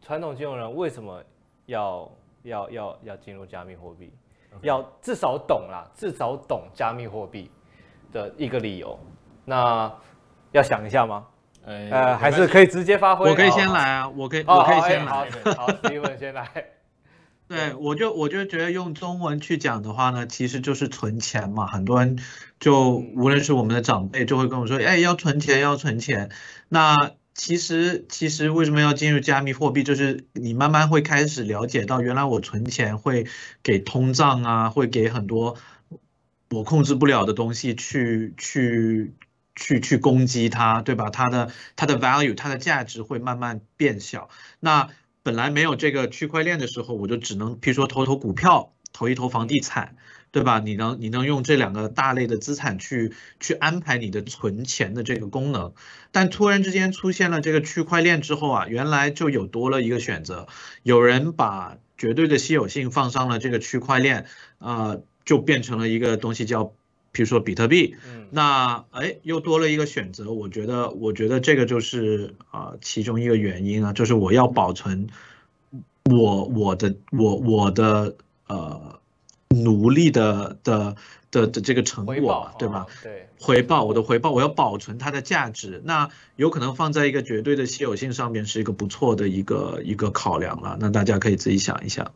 Speaker 1: 传统金融人为什么要要要要进入加密货币.要至少懂啦，至少懂加密货币的一个理由。那要想一下吗？
Speaker 2: 哎、
Speaker 1: 呃，还是可以直接发挥。
Speaker 3: 我可以先来啊，我可以，我可以先来。
Speaker 1: 好，好，Steven 先来。
Speaker 3: 对，我就我就觉得用中文去讲的话呢，其实就是存钱嘛。很多人就无论是我们的长辈，就会跟我说，哎，要存钱，要存钱。那其实其实为什么要进入加密货币？就是你慢慢会开始了解到，原来我存钱会给通胀啊，会给很多我控制不了的东西去去去去攻击它，对吧？它的它的 value，它的价值会慢慢变小。那本来没有这个区块链的时候，我就只能，譬如说投投股票，投一投房地产，对吧？你能你能用这两个大类的资产去去安排你的存钱的这个功能，但突然之间出现了这个区块链之后啊，原来就有多了一个选择，有人把绝对的稀有性放上了这个区块链，呃，就变成了一个东西叫。比如说比特币，那哎又多了一个选择，我觉得我觉得这个就是啊、呃、其中一个原因啊，就是我要保存我我的我我的呃努力的的的的这个成果，对吧？
Speaker 1: 对，
Speaker 3: 回报我的回报，我要保存它的价值，那有可能放在一个绝对的稀有性上面是一个不错的一个一个考量了，那大家可以自己想一想。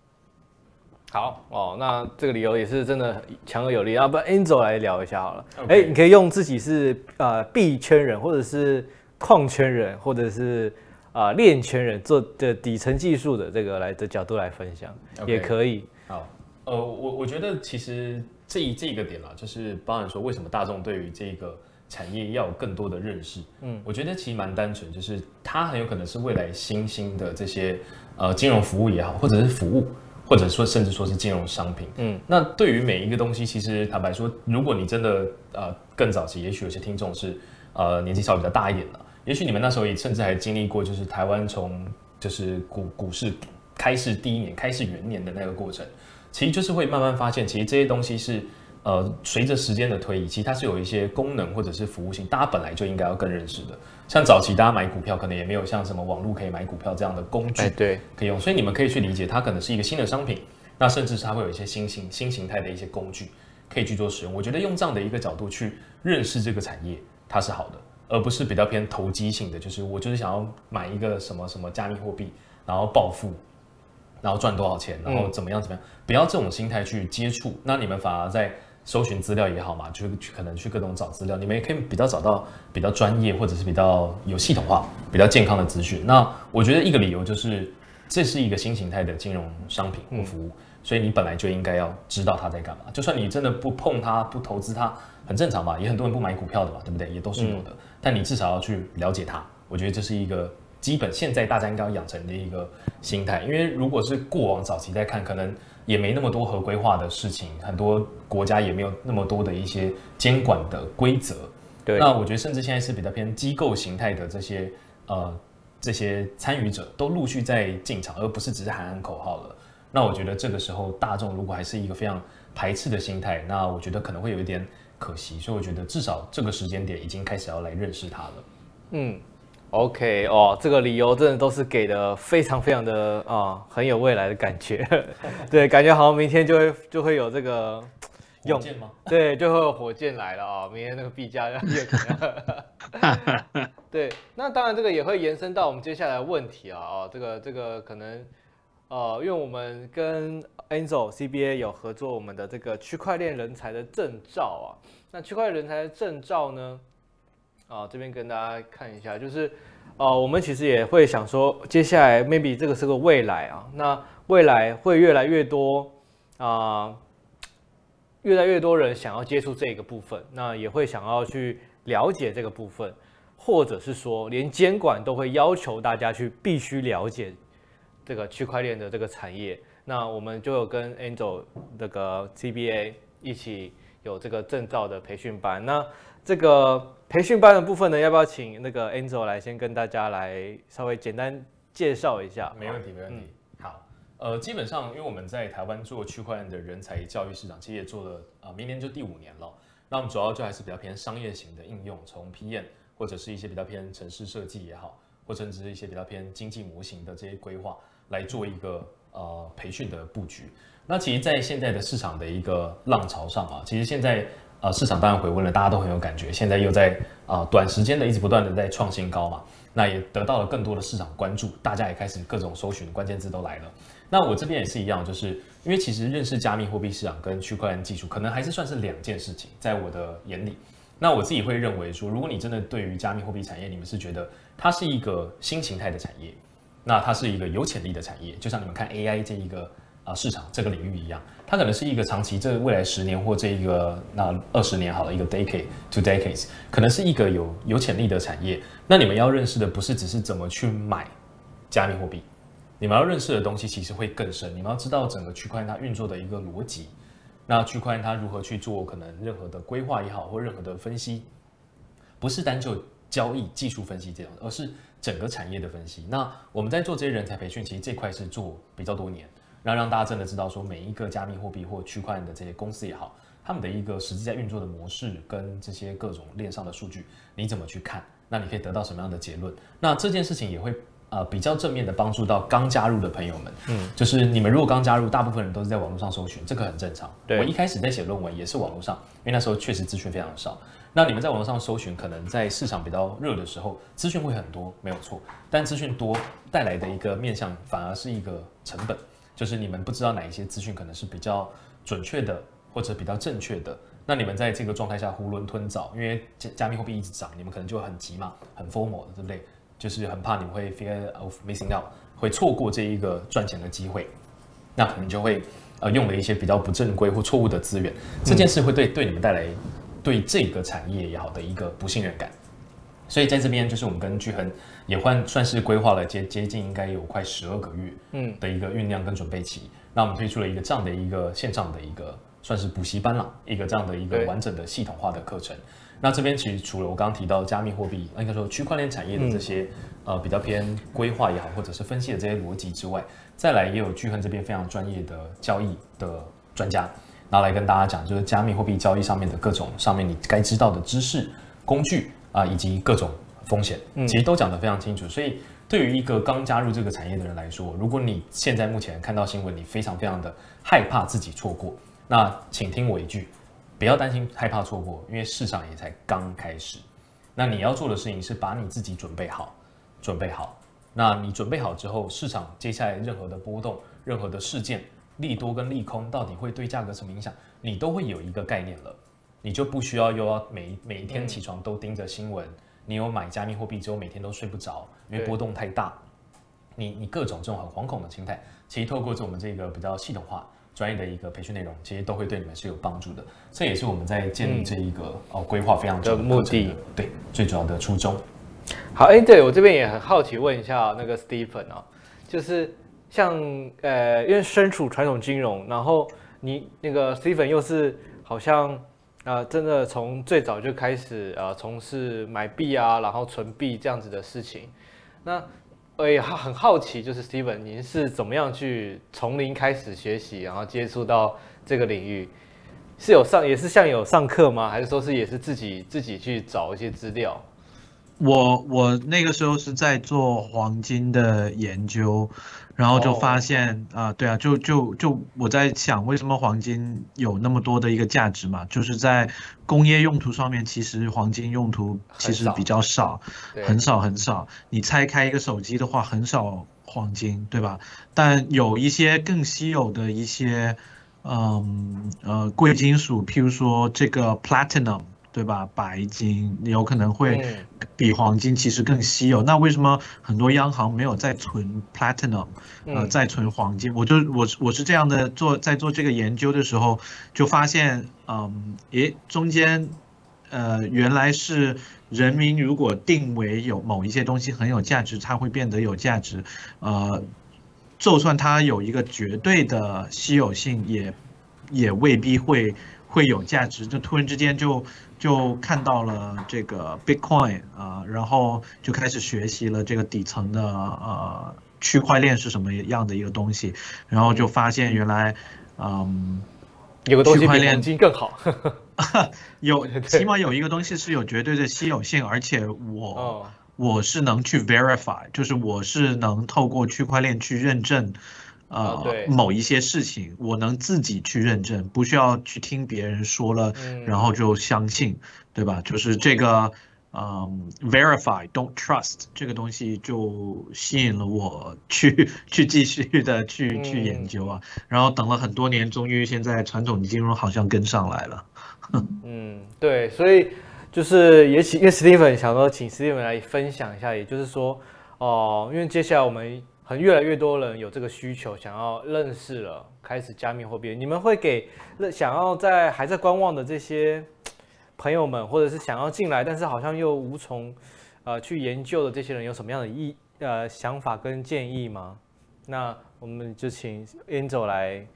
Speaker 1: 好哦，那这个理由也是真的强而有力。要不 Angel 来聊一下好了。哎 Okay.，你可以用自己是呃币圈人，或者是矿圈人，或者是啊链、呃、圈人做的底层技术的这个来的角度来分享，Okay. 也可以。
Speaker 2: 好，呃，我我觉得其实这一这一个点啊，就是包含说为什么大众对于这个产业要有更多的认识。嗯，我觉得其实蛮单纯，就是它很有可能是未来新兴的这些呃金融服务也好，或者是服务。或者说，甚至说是金融商品，嗯，那对于每一个东西，其实坦白说，如果你真的呃更早期，也许有些听众是呃年纪稍微比较大一点的，也许你们那时候也甚至还经历过，就是台湾从就是股股市开市第一年、开市元年的那个过程，其实就是会慢慢发现，其实这些东西是呃随着时间的推移，其实它是有一些功能或者是服务性，大家本来就应该要更认识的。像早期大家买股票，可能也没有像什么网络可以买股票这样的工具，对，可以用。所以你们可以去理解，它可能是一个新的商品，那甚至是它会有一些新型、新形态的一些工具可以去做使用。我觉得用这样的一个角度去认识这个产业，它是好的，而不是比较偏投机性的，就是我就是想要买一个什么什么加密货币，然后暴富，然后赚多少钱，然后怎么样怎么样，不要这种心态去接触，那你们反而在。搜寻资料也好嘛，就去可能去各种找资料，你们也可以比较找到比较专业或者是比较有系统化、比较健康的资讯。那我觉得一个理由就是，这是一个新形态的金融商品或服务，嗯、所以你本来就应该要知道它在干嘛。就算你真的不碰它、不投资它，很正常嘛，也很多人不买股票的嘛，对不对？也都是有的。嗯、但你至少要去了解它，我觉得这是一个基本，现在大家应该要养成的一个心态。因为如果是过往早期在看，可能。也没那么多合规化的事情，很多国家也没有那么多的一些监管的规则。对，那我觉得甚至现在是比较偏机构形态的这些呃这些参与者都陆续在进场，而不是只是喊喊口号了。那我觉得这个时候大众如果还是一个非常排斥的心态，那我觉得可能会有一点可惜。所以我觉得至少这个时间点已经开始要来认识它了。
Speaker 1: 嗯，OK 哦，这个理由真的都是给的非常非常的啊、哦，很有未来的感觉。对，感觉好像明天就会就会有这个。
Speaker 2: 火箭吗？
Speaker 1: 对，就会有火箭来了啊、哦！明天那个币价要越涨。对，那当然这个也会延伸到我们接下来的问题啊哦，这个这个可能呃，因为我们跟 Angel CBA 有合作，我们的这个区块链人才的证照啊。那区块链人才的证照呢，啊这边跟大家看一下，就是呃，我们其实也会想说，接下来 maybe 这个是个未来啊，那未来会越来越多啊。越来越多人想要接触这个部分，那也会想要去了解这个部分，或者是说，连监管都会要求大家去必须了解这个区块链的这个产业。那我们就有跟 Angel 这个 CBA 一起有这个证照的培训班。那这个培训班的部分呢，要不要请那个 Angel 来先跟大家来稍微简单介绍一下？
Speaker 2: 没问题，没问题。嗯呃，基本上，因为我们在台湾做区块链的人才教育市场，其实也做了啊、呃，明年就第五年了。那我们主要就还是比较偏商业型的应用，从 PM 或者是一些比较偏城市设计也好，或者是一些比较偏经济模型的这些规划，来做一个呃培训的布局。那其实，在现在的市场的一个浪潮上啊，其实现在呃市场当然回温了，大家都很有感觉。现在又在啊、短时间的一直不断的在创新高嘛，那也得到了更多的市场关注，大家也开始各种搜寻关键字都来了。那我这边也是一样，就是因为其实认识加密货币市场跟区块链技术，可能还是算是两件事情，在我的眼里。那我自己会认为说，如果你真的对于加密货币产业，你们是觉得它是一个新形态的产业，那它是一个有潜力的产业，就像你们看 AI 这一个啊市场这个领域一样，它可能是一个长期，这未来十年或这一个那二十年好了，一个 decade to decades，可能是一个有有潜力的产业。那你们要认识的不是只是怎么去买加密货币。你们要认识的东西其实会更深，你们要知道整个区块链它运作的一个逻辑，那区块链它如何去做可能任何的规划也好，或任何的分析，不是单就交易技术分析这样，而是整个产业的分析。那我们在做这些人才培训，其实这块是做比较多年，然后让大家真的知道说每一个加密货币或区块链的这些公司也好，他们的一个实际在运作的模式跟这些各种链上的数据，你怎么去看？那你可以得到什么样的结论？那这件事情也会。呃，比较正面的帮助到刚加入的朋友们，嗯，就是你们如果刚加入，大部分人都是在网络上搜寻，这个很正常。对，我一开始在写论文也是网络上，因为那时候确实资讯非常少。那你们在网络上搜寻，可能在市场比较热的时候，资讯会很多，没有错。但资讯多带来的一个面向，反而是一个成本，就是你们不知道哪一些资讯可能是比较准确的，或者比较正确的。那你们在这个状态下囫囵吞枣，因为加加密货币一直涨，你们可能就很急嘛，很 FOMO 的，对不对？就是很怕你们会 fear of missing out，会错过这一个赚钱的机会，那可能就会呃用了一些比较不正规或错误的资源，这件事会对对你们带来对这个产业也好的一个不信任感。所以在这边就是我们跟巨恒也换算是规划了接接近应该有快十二个月嗯。的一个酝酿跟准备期，那我们推出了一个这样的一个线上的一个算是补习班啦，一个这样的一个完整的系统化的课程。那这边其实除了我刚刚提到加密货币，应该说区块链产业的这些、嗯、呃比较偏规划也好，或者是分析的这些逻辑之外，再来也有巨亨这边非常专业的交易的专家，拿来跟大家讲，就是加密货币交易上面的各种上面你该知道的知识、工具啊、呃，以及各种风险，其实都讲得非常清楚。所以对于一个刚加入这个产业的人来说，如果你现在目前看到新闻，你非常非常的害怕自己错过，那请听我一句。不要担心害怕错过，因为市场也才刚开始。那你要做的事情是把你自己准备好，准备好。那你准备好之后，市场接下来任何的波动、任何的事件，利多跟利空到底会对价格什么影响，你都会有一个概念了。你就不需要又要每每一天起床都盯着新闻。你有买加密货币之后，每天都睡不着，因为波动太大。你你各种这种很惶恐的心态，其实透过这我们这个比较系统化。专业的一个培训内容，其实都会对你们是有帮助的。这也是我们在建立这一个、嗯、哦规划非常的目的，对最主要的初衷。
Speaker 1: 好，哎，对我这边也很好奇，问一下那个 Stephen 哦，就是像呃，因为身处传统金融，然后你那个 Stephen 又是好像啊、呃，真的从最早就开始呃从事买币啊，然后存币这样子的事情，那。我也，很好奇，就是 Steven，您是怎么样去从零开始学习，然后接触到这个领域？是有上，也是像有上课吗？还是说是也是自己自己去找一些资料？
Speaker 3: 我我那个时候是在做黄金的研究，然后就发现啊、oh. 呃，对啊，就就就我在想，为什么黄金有那么多的一个价值嘛？就是在工业用途上面，其实黄金用途其实比较少，很少很少。你拆开一个手机的话，很少黄金，对吧？但有一些更稀有的一些，嗯呃贵金属，譬如说这个 platinum。对吧？白金有可能会比黄金其实更稀有。那为什么很多央行没有在存 platinum，呃，在存黄金？我就我我是这样的做，在做这个研究的时候，就发现，嗯，诶，中间，呃，原来是人民如果定为有某一些东西很有价值，它会变得有价值。呃，就算它有一个绝对的稀有性，也也未必会会有价值。就突然之间就。就看到了这个 Bitcoin 啊，然后就开始学习了这个底层的呃区块链是什么样的一个东西，然后就发现原来嗯
Speaker 1: 有个东西比黄金更好，
Speaker 3: 有起码有一个东西是有绝对的稀有性，而且我我是能去 verify，就是我是能透过区块链去认证。呃，某一些事情我能自己去认证，不需要去听别人说了，然后就相信，对吧？就是这个，嗯，verify don't trust 这个东西就吸引了我去去继续的去去研究啊。然后等了很多年，终于现在传统金融好像跟上来了。
Speaker 1: 嗯，对，所以就是也请因为 Steven 想说请 Steven 来分享一下，也就是说，哦、呃，因为接下来我们。很越来越多人有这个需求，想要认识了，开始加密货币。你们会给想要在还在观望的这些朋友们，或者是想要进来，但是好像又无从呃去研究的这些人，有什么样的意呃想法跟建议吗？那我们就请 Angel 来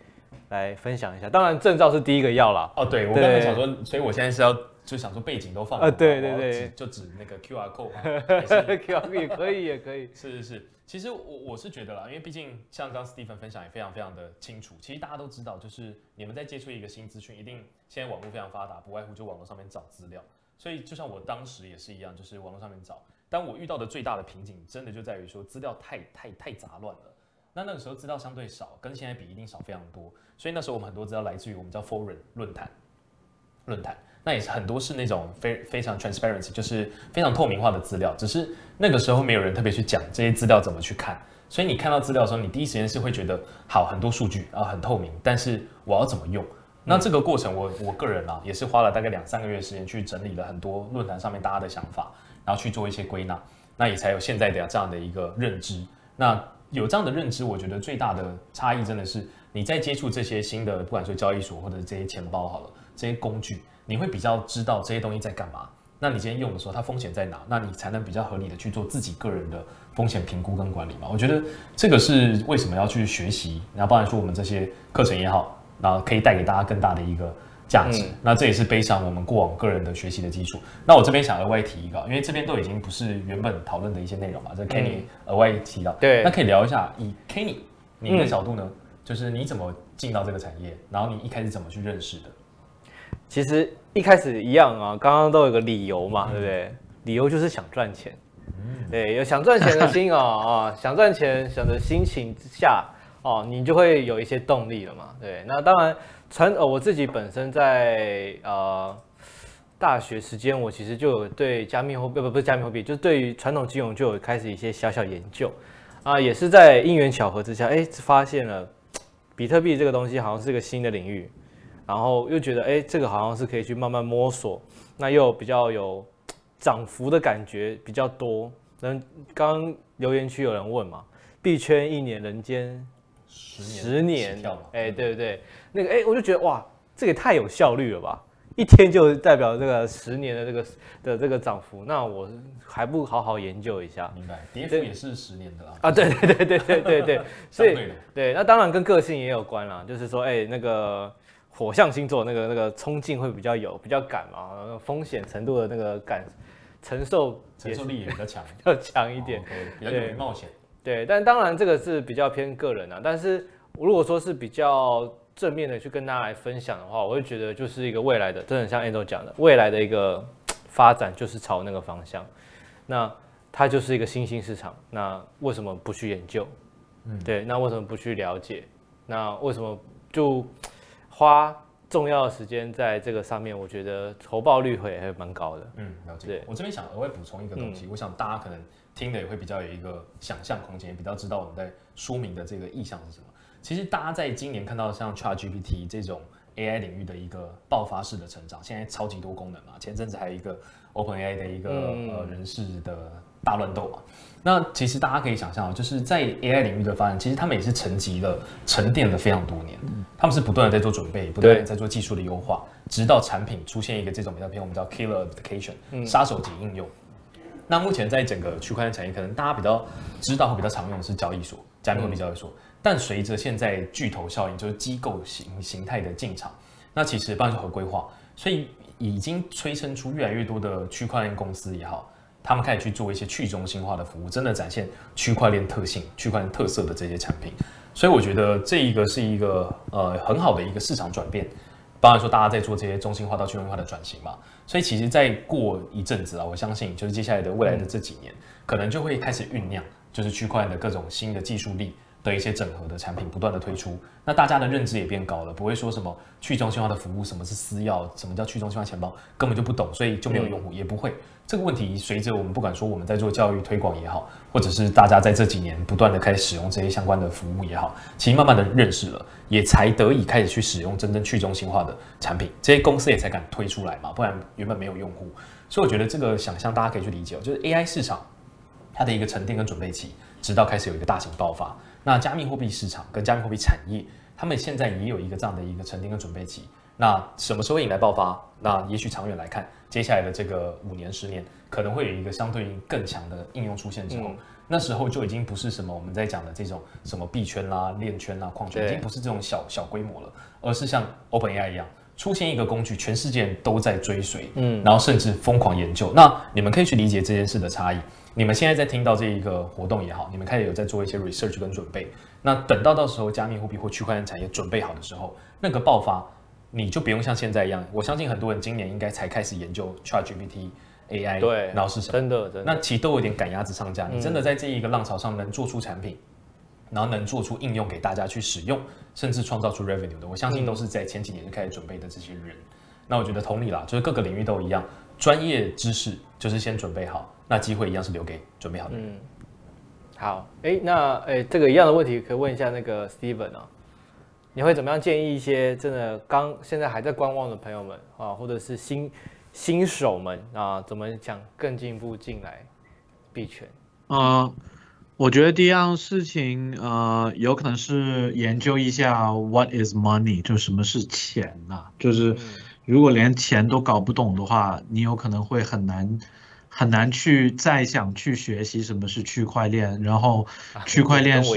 Speaker 1: 来分享一下。当然，证照是第一个要啦。
Speaker 2: 哦，对，我刚才想说，所以我现在是要。就想说背景都放啊，
Speaker 1: 对对对，
Speaker 2: 就指那个 QR code 嘛，
Speaker 1: QR code 也可以也可以，
Speaker 2: 是是是。其实我我是觉得啦，因为毕竟像刚 Steven 分享也非常非常的清楚。其实大家都知道，就是你们在接触一个新资讯，一定现在网络非常发达，不外乎就网络上面找资料。所以就像我当时也是一样，就是网络上面找。但我遇到的最大的瓶颈，真的就在于说资料太太太杂乱了。那那个时候资料相对少，跟现在比一定少非常多。所以那时候我们很多资料来自于我们叫 forum 论坛论坛。那也是很多是那种非非常 transparency，就是非常透明化的资料，只是那个时候没有人特别去讲这些资料怎么去看，所以你看到资料的时候，你第一时间是会觉得好很多数据啊很透明，但是我要怎么用？那这个过程我我个人啊也是花了大概两三个月时间去整理了很多论坛上面大家的想法，然后去做一些归纳，那也才有现在的这样的一个认知。那有这样的认知，我觉得最大的差异真的是你在接触这些新的，不管说交易所或者这些钱包好了，这些工具。你会比较知道这些东西在干嘛，那你今天用的时候，它风险在哪？那你才能比较合理的去做自己个人的风险评估跟管理嘛。我觉得这个是为什么要去学习，然后包含说我们这些课程也好，然后可以带给大家更大的一个价值。嗯、那这也是背上我们过往个人的学习的基础。那我这边想额外提一个，因为这边都已经不是原本讨论的一些内容嘛，这 Kenny 额外提到，
Speaker 1: 对，
Speaker 2: 那可以聊一下，以 Kenny 你的角度呢，嗯、就是你怎么进到这个产业，然后你一开始怎么去认识的？
Speaker 1: 其实一开始一样啊，刚刚都有个理由嘛，对不对？理由就是想赚钱，对，有想赚钱的心啊 啊，想赚钱想的心情之下哦，你就会有一些动力了嘛，对。那当然传呃，我自己本身在呃大学时间，我其实就有对加密货币不不是加密货币，就是对于传统金融就有开始一些小小研究啊，也是在因缘巧合之下，哎，发现了比特币这个东西好像是个新的领域。然后又觉得，哎，这个好像是可以去慢慢摸索，那又比较有涨幅的感觉比较多。那刚刚留言区有人问嘛，币圈一年人间十年，哎，对不对？那个，哎，我就觉得哇，这个也太有效率了吧！一天就代表这个十年的这个的这个涨幅，那我还不好好研究一下？
Speaker 2: 明白，跌幅也是十年的啦。
Speaker 1: 啊，对对对对对对对，所以对，那当然跟个性也有关啦，就是说，哎，那个。火象星座那个那个冲劲会比较有，比较敢嘛，那个、风险程度的那个敢承受
Speaker 2: 承受力也比较强，
Speaker 1: 要强一点，
Speaker 2: 哦 okay, 比较勇于冒险。
Speaker 1: 对，但当然这个是比较偏个人啊。但是如果说是比较正面的去跟大家来分享的话，我会觉得就是一个未来的，真的像 Ando 讲的，未来的一个发展就是朝那个方向。那它就是一个新兴市场，那为什么不去研究？嗯，对，那为什么不去了解？那为什么就花重要的时间在这个上面？我觉得投报率会还蛮高的。
Speaker 2: 嗯，了解。我这边想额外补充一个东西，嗯、我想大家可能听的也会比较有一个想象空间，也比较知道我们在说明的这个意向是什么。其实大家在今年看到像 ChatGPT 这种 AI 领域的一个爆发式的成长，现在超级多功能嘛，前阵子还有一个 OpenAI 的一个、嗯、呃人事的大乱斗嘛。那其实大家可以想象，就是在 AI 领域的发展，其实他们也是沉积了、沉淀了非常多年。他们是不断的在做准备，不断的在做技术的优化，直到产品出现一个这种比较偏我们叫 killer application，杀手级应用。那目前在整个区块链产业，可能大家比较知道或比较常用的是交易所、加密货币交易所。但随着现在巨头效应，就是机构形形态的进场，那其实包括合规化，所以已经催生出越来越多的区块链公司也好。他们开始去做一些去中心化的服务，真的展现区块链特性、区块链特色的这些产品，所以我觉得这一个是一个呃很好的一个市场转变。当然说大家在做这些中心化到去中心化的转型嘛，所以其实再过一阵子啊，我相信就是接下来的未来的这几年，可能就会开始酝酿，就是区块链的各种新的技术力。的一些整合的产品不断的推出，那大家的认知也变高了，不会说什么去中心化的服务，什么是私钥，什么叫去中心化钱包，根本就不懂，所以就没有用户，也不会。这个问题随着我们不管说我们在做教育推广也好，或者是大家在这几年不断的开始使用这些相关的服务也好，其实慢慢的认识了，也才得以开始去使用真正去中心化的产品，这些公司也才敢推出来嘛，不然原本没有用户。所以我觉得这个想象大家可以去理解，就是 AI 市场它的一个沉淀跟准备期，直到开始有一个大型爆发。那加密货币市场跟加密货币产业，他们现在也有一个这样的一个沉淀跟准备期。那什么时候会引来爆发？那也许长远来看，接下来的这个五年、十年，可能会有一个相对应更强的应用出现之后，嗯、那时候就已经不是什么我们在讲的这种什么币圈啦、链圈啦、矿圈，已经不是这种小小规模了，而是像 OpenAI 一样，出现一个工具，全世界都在追随，嗯，然后甚至疯狂研究。那你们可以去理解这件事的差异。你们现在在听到这一个活动也好，你们开始有在做一些 research 跟准备。那等到到时候加密货币或区块链产业准备好的时候，那个爆发，你就不用像现在一样。我相信很多人今年应该才开始研究 ChatGPT AI，
Speaker 1: 对，
Speaker 2: 然后是什么？
Speaker 1: 真的，真的。
Speaker 2: 那其实都有点赶鸭子上架。你真的在这一个浪潮上能做出产品，然后能做出应用给大家去使用，甚至创造出 revenue 的，我相信都是在前几年就开始准备的这些人。那我觉得同理啦，就是各个领域都一样，专业知识就是先准备好。那机会一样是留给准备好的人。嗯，
Speaker 1: 好，哎、欸，那哎、欸，这个一样的问题可以问一下那个 Steven 啊，你会怎么样建议一些真的刚现在还在观望的朋友们啊，或者是新新手们啊，怎么想更进一步进来币圈？
Speaker 3: 呃，我觉得第一样事情，呃，有可能是研究一下 What is money，就什么是钱呐、啊？就是如果连钱都搞不懂的话，你有可能会很难。很难去再想去学习什么是区块链，然后 区块链是，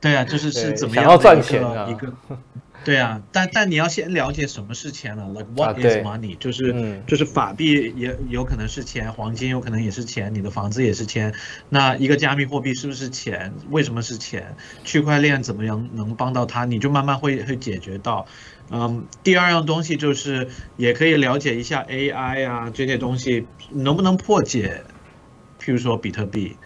Speaker 3: 对啊，就是是怎么样的一个一个，对啊，但但你要先了解什么是钱了，like what is money，就是就是法币也有可能是钱，黄金有可能也是钱，你的房子也是钱，那一个加密货币是不是钱？为什么是钱？区块链怎么样能帮到它？你就慢慢会会解决到。嗯，第二样东西就是也可以了解一下 AI 啊这些东西能不能破解，譬如说比特币，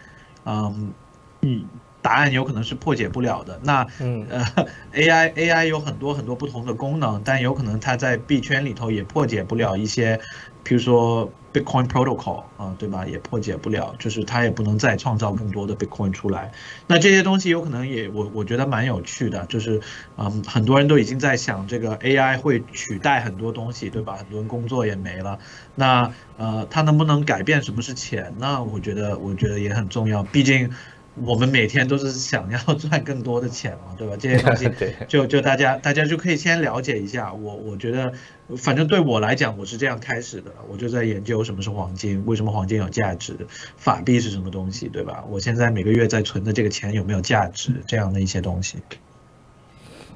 Speaker 3: 嗯嗯，答案有可能是破解不了的。那嗯呃 AI AI 有很多很多不同的功能，但有可能它在币圈里头也破解不了一些，比如说。Bitcoin Protocol 啊，对吧？也破解不了，就是它也不能再创造更多的 Bitcoin 出来。那这些东西有可能也我我觉得蛮有趣的，就是嗯，很多人都已经在想这个 AI 会取代很多东西，对吧？很多人工作也没了。那呃，它能不能改变什么是钱？呢我觉得我觉得也很重要，毕竟。我们每天都是想要赚更多的钱嘛，对吧？这些东西就就大家大家就可以先了解一下。我我觉得，反正对我来讲，我是这样开始的。我就在研究什么是黄金，为什么黄金有价值，法币是什么东西，对吧？我现在每个月在存的这个钱有没有价值，这样的一些东西。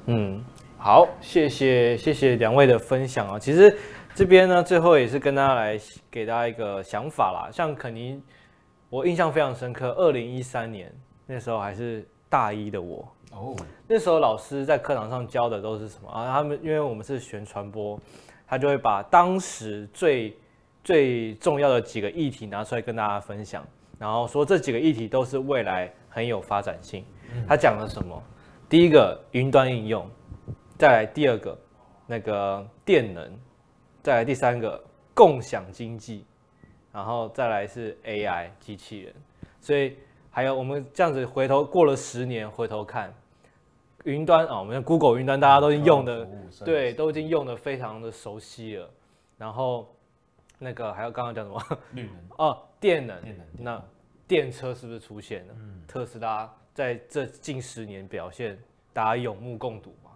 Speaker 1: 嗯，好，谢谢谢谢两位的分享啊。其实这边呢，最后也是跟大家来给大家一个想法啦，像肯尼。我印象非常深刻，二零一三年那时候还是大一的我，哦，那时候老师在课堂上教的都是什么啊？他们因为我们是学传播，他就会把当时最最重要的几个议题拿出来跟大家分享，然后说这几个议题都是未来很有发展性。他讲了什么？第一个云端应用，再来第二个那个电能，再来第三个共享经济。然后再来是 AI 机器人，所以还有我们这样子回头过了十年回头看，云端啊，我们的 Google 云端大家都已经用的，对，都已经用的非常的熟悉了。然后那个还有刚刚讲什么？绿能 哦，电能，电能，那电车是不是出现了？嗯，特斯拉在这近十年表现，大家有目共睹嘛。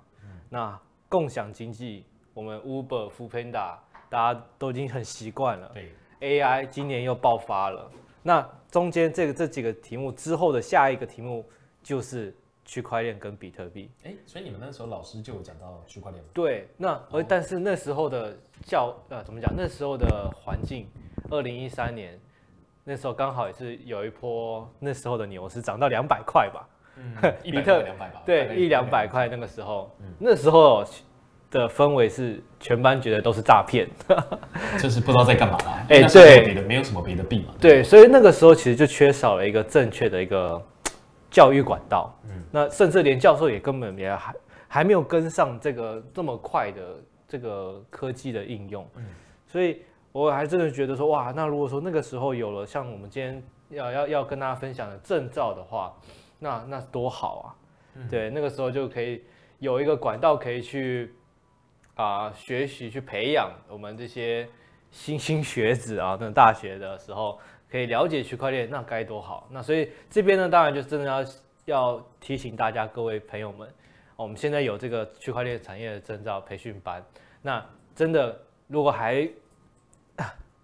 Speaker 1: 那共享经济，我们 Uber、Foodpanda，大家都已经很习惯了。对。AI 今年又爆发了，那中间这个这几个题目之后的下一个题目就是区块链跟比特币。
Speaker 2: 哎，所以你们那时候老师就有讲到区块链吗？
Speaker 1: 对，那而但是那时候的教呃怎么讲？那时候的环境，二零一三年那时候刚好也是有一波那时候的牛市涨到两百块吧，
Speaker 2: 嗯，比特两百吧，
Speaker 1: 对，一两百块那个时候，嗯、那时候。的氛围是全班觉得都是诈骗，
Speaker 2: 就是不知道在干嘛啦。
Speaker 1: 哎，对，
Speaker 2: 别的没有什么别的病嘛。
Speaker 1: 对，所以那个时候其实就缺少了一个正确的一个教育管道。嗯，那甚至连教授也根本也还还没有跟上这个这么快的这个科技的应用。嗯，所以我还真的觉得说，哇，那如果说那个时候有了像我们今天要要要跟大家分享的证照的话，那那多好啊。嗯，对，那个时候就可以有一个管道可以去。啊，学习去培养我们这些新兴学子啊，等大学的时候可以了解区块链，那该多好！那所以这边呢，当然就真的要要提醒大家，各位朋友们，我们现在有这个区块链产业的证照培训班，那真的如果还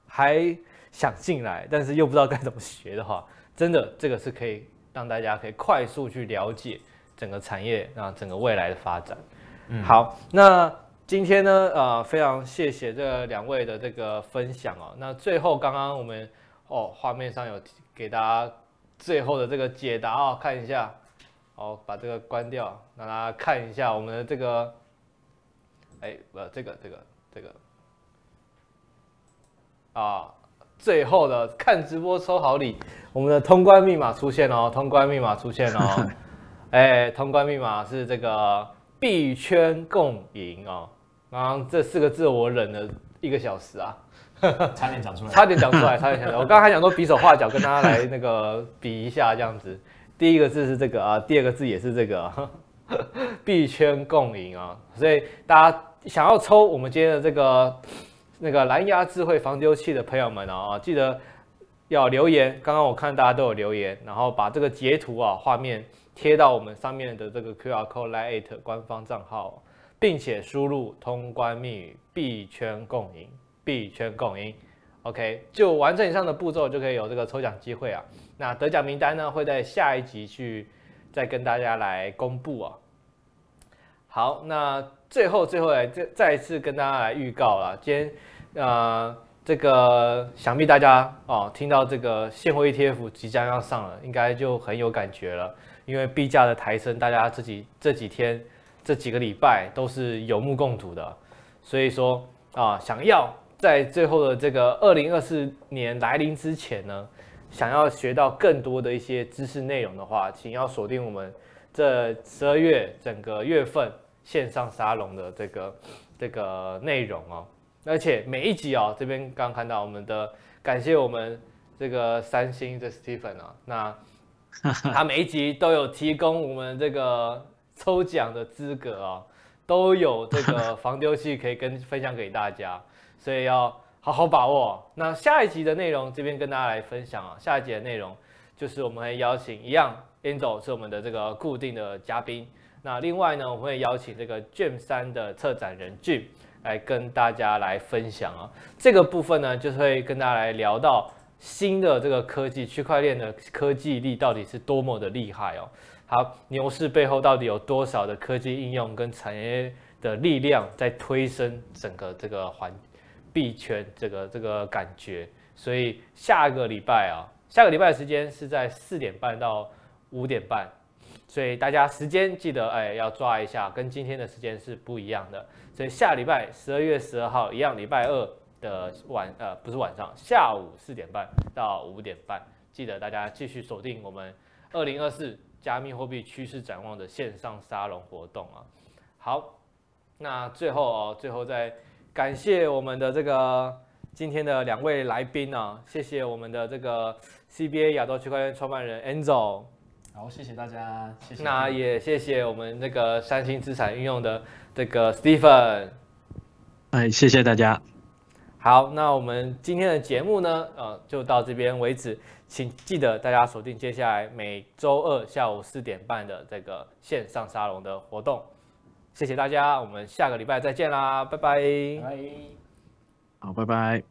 Speaker 1: 还想进来，但是又不知道该怎么学的话，真的这个是可以让大家可以快速去了解整个产业啊，整个未来的发展。嗯，好，那。今天呢，呃，非常谢谢这两位的这个分享哦。那最后刚刚我们哦，画面上有给大家最后的这个解答哦，看一下，哦，把这个关掉，让大家看一下我们的这个，哎，呃，这个这个这个，啊，最后的看直播抽好礼，我们的通关密码出现哦，通关密码出现哦，哎，通关密码是这个币圈共赢哦。刚刚这四个字我忍了一个小时啊，
Speaker 2: 差点讲出来，
Speaker 1: 差点讲出来，差点讲出来。我刚刚还想说比手画脚跟大家来那个比一下这样子。第一个字是这个啊，第二个字也是这个，币圈共赢啊。所以大家想要抽我们今天的这个那个蓝牙智慧防丢器的朋友们啊，记得要留言。刚刚我看大家都有留言，然后把这个截图啊画面贴到我们上面的这个 QR code 来 at 官方账号。并且输入通关密语币圈共赢，币圈共赢，OK，就完成以上的步骤就可以有这个抽奖机会啊。那得奖名单呢会在下一集去再跟大家来公布啊。好，那最后最后来再再一次跟大家来预告了，今天呃这个想必大家哦听到这个现货 ETF 即将要上了，应该就很有感觉了，因为币价的抬升，大家自己这几天。这几个礼拜都是有目共睹的，所以说啊，想要在最后的这个二零二四年来临之前呢，想要学到更多的一些知识内容的话，请要锁定我们这十二月整个月份线上沙龙的这个这个内容哦。而且每一集哦，这边刚看到我们的感谢我们这个三星的 Stephen 啊，那 他每一集都有提供我们这个。抽奖的资格啊，都有这个防丢器可以跟分享给大家，所以要好好把握。那下一集的内容这边跟大家来分享啊，下一集的内容就是我们会邀请一样，Angel 是我们的这个固定的嘉宾。那另外呢，我们会邀请这个 Gem 三的策展人 Jim 来跟大家来分享啊。这个部分呢，就是会跟大家来聊到新的这个科技，区块链的科技力到底是多么的厉害哦。好，牛市背后到底有多少的科技应用跟产业的力量在推升整个这个环币圈这个这个感觉？所以下个礼拜啊，下个礼拜的时间是在四点半到五点半，所以大家时间记得哎要抓一下，跟今天的时间是不一样的。所以下礼拜十二月十二号一样，礼拜二的晚呃不是晚上，下午四点半到五点半，记得大家继续锁定我们二零二四加密货币趋势展望的线上沙龙活动啊。好，那最后哦，最后再感谢我们的这个今天的两位来宾啊，谢谢我们的这个 CBA 亚洲区块链创办人 Enzo，
Speaker 2: 好，谢谢大家，谢谢。
Speaker 1: 那也谢谢我们那个三星资产运用的这个 Stephen，
Speaker 3: 哎，谢谢大家。
Speaker 1: 好，那我们今天的节目呢，呃，就到这边为止，请记得大家锁定接下来每周二下午四点半的这个线上沙龙的活动。谢谢大家，我们下个礼拜再见啦，拜拜。
Speaker 2: 拜。
Speaker 3: 好，拜拜。